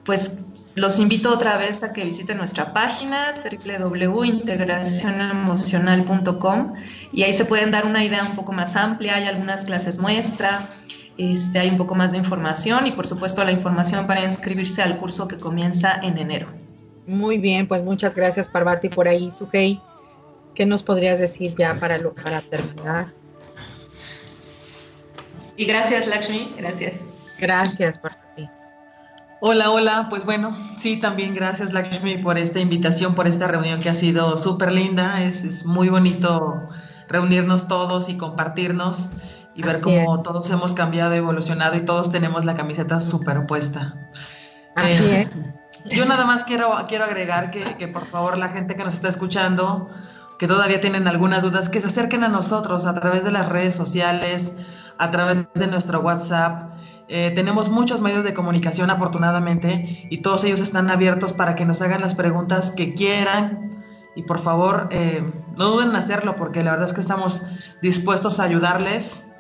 pues los invito otra vez a que visiten nuestra página www.integracionemocional.com y ahí se pueden dar una idea un poco más amplia, hay algunas clases muestra, este, hay un poco más de información y por supuesto la información para inscribirse al curso que comienza en enero. Muy bien, pues muchas gracias Parvati por ahí, Sujei. ¿Qué nos podrías decir ya para, lo, para terminar? Y gracias Lakshmi, gracias. Gracias Parvati. Hola, hola, pues bueno, sí, también gracias Lakshmi por esta invitación, por esta reunión que ha sido súper linda, es, es, muy bonito reunirnos todos y compartirnos y ver cómo todos hemos cambiado, evolucionado y todos tenemos la camiseta superpuesta. Así eh, es. Yo nada más quiero, quiero agregar que, que por favor la gente que nos está escuchando, que todavía tienen algunas dudas, que se acerquen a nosotros a través de las redes sociales, a través de nuestro WhatsApp. Eh, tenemos muchos medios de comunicación afortunadamente y todos ellos están abiertos para que nos hagan las preguntas que quieran y por favor eh, no duden en hacerlo porque la verdad es que estamos dispuestos a ayudarles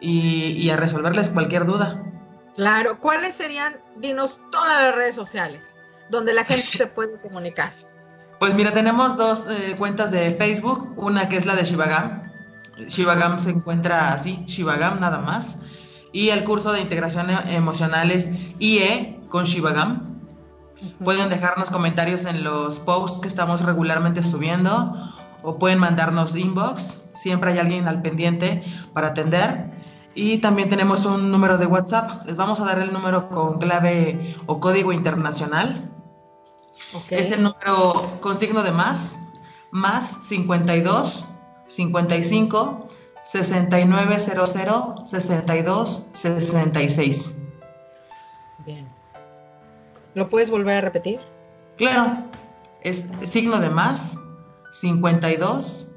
y, y, a resolverles cualquier duda. Claro, ¿cuáles serían, dinos, todas las redes sociales donde la gente se puede comunicar? Pues mira, tenemos dos eh, cuentas de Facebook, una que es la de Shivagam. Shivagam se encuentra así, Shivagam nada más. Y el curso de integración emocional es IE con Shivagam. Uh -huh. Pueden dejarnos comentarios en los posts que estamos regularmente subiendo o pueden mandarnos inbox. Siempre hay alguien al pendiente para atender. Y también tenemos un número de WhatsApp. Les vamos a dar el número con clave o código internacional. Okay. Es el número con signo de más, más 52 55 6900 62 66. Bien. ¿Lo puedes volver a repetir? Claro. Es signo de más 52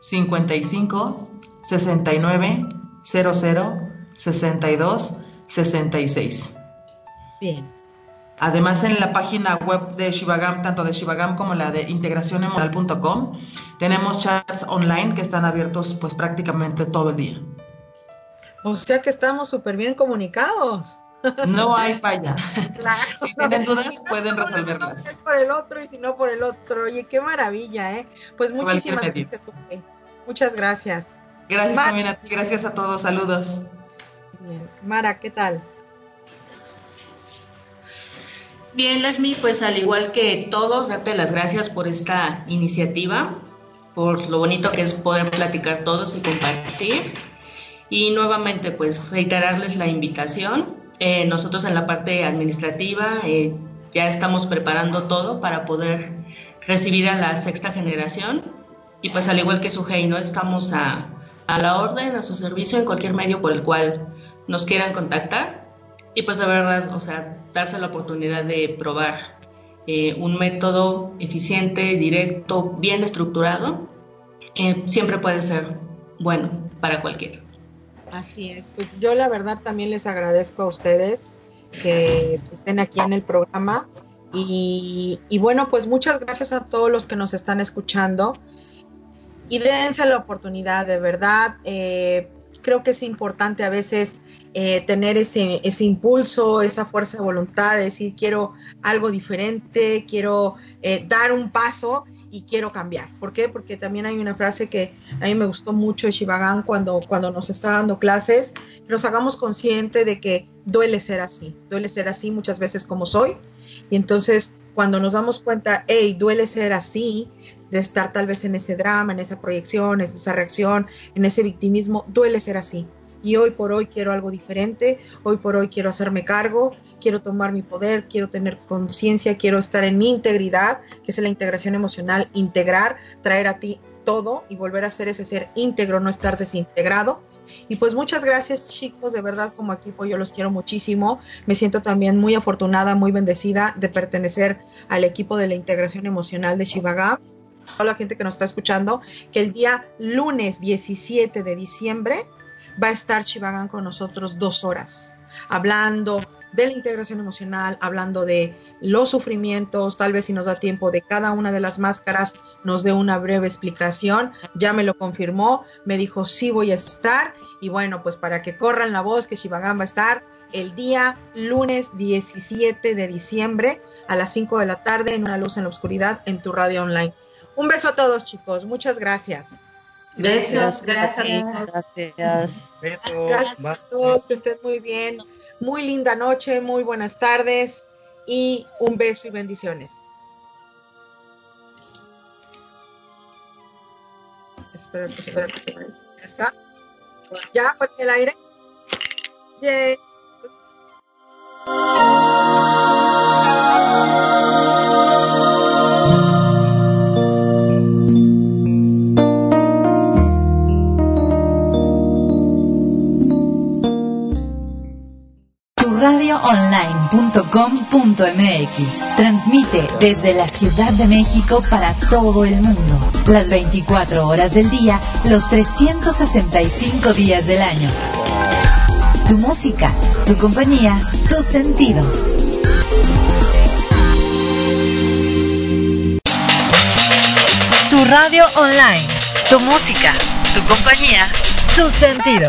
55 69 00 62 66. Bien. Además, en la página web de Shivagam, tanto de Shivagam como la de integracionemocional.com, tenemos chats online que están abiertos pues prácticamente todo el día. O sea que estamos súper bien comunicados. No hay falla. Claro. Si tienen dudas, pueden resolverlas. Es por el otro y si no por el otro. Oye, qué maravilla, ¿eh? Pues muchísimas gracias. Muchas gracias. Gracias Mar también a ti, gracias a todos. Saludos. Bien. Mara, ¿qué tal? Bien, Lakshmi, pues al igual que todos, darte las gracias por esta iniciativa, por lo bonito que es poder platicar todos y compartir. Y nuevamente, pues reiterarles la invitación. Eh, nosotros en la parte administrativa eh, ya estamos preparando todo para poder recibir a la sexta generación. Y pues al igual que Sujei, ¿no? Estamos a, a la orden, a su servicio en cualquier medio por el cual nos quieran contactar. Y pues de verdad, o sea, darse la oportunidad de probar eh, un método eficiente, directo, bien estructurado, eh, siempre puede ser bueno para cualquiera. Así es, pues yo la verdad también les agradezco a ustedes que estén aquí en el programa. Y, y bueno, pues muchas gracias a todos los que nos están escuchando y dense la oportunidad, de verdad. Eh, creo que es importante a veces eh, tener ese, ese impulso, esa fuerza de voluntad, de decir quiero algo diferente, quiero eh, dar un paso y quiero cambiar. ¿Por qué? Porque también hay una frase que a mí me gustó mucho de Shivagan cuando, cuando nos está dando clases, que nos hagamos consciente de que duele ser así, duele ser así muchas veces como soy. Y entonces cuando nos damos cuenta, hey, duele ser así, de estar tal vez en ese drama, en esa proyección, en esa reacción, en ese victimismo, duele ser así. Y hoy por hoy quiero algo diferente, hoy por hoy quiero hacerme cargo, quiero tomar mi poder, quiero tener conciencia, quiero estar en integridad, que es la integración emocional, integrar, traer a ti todo y volver a ser ese ser íntegro, no estar desintegrado. Y pues muchas gracias chicos, de verdad como equipo yo los quiero muchísimo. Me siento también muy afortunada, muy bendecida de pertenecer al equipo de la integración emocional de Shivaga. Toda la gente que nos está escuchando, que el día lunes 17 de diciembre va a estar Shivagan con nosotros dos horas, hablando de la integración emocional, hablando de los sufrimientos, tal vez si nos da tiempo de cada una de las máscaras, nos dé una breve explicación, ya me lo confirmó, me dijo sí voy a estar y bueno, pues para que corran la voz que Shivagan va a estar, el día lunes 17 de diciembre a las 5 de la tarde en Una Luz en la Oscuridad en tu radio online. Un beso a todos, chicos. Muchas gracias. Besos, gracias. Gracias. Gracias a todos, que estén muy bien. Muy linda noche, muy buenas tardes y un beso y bendiciones. Espera, espera, espera. ¿Está? ¿Ya? ¿Por el aire? Yay. radioonline.com.mx Transmite desde la Ciudad de México para todo el mundo. Las 24 horas del día, los 365 días del año. Tu música, tu compañía, tus sentidos. Tu radio online, tu música, tu compañía, tus sentidos.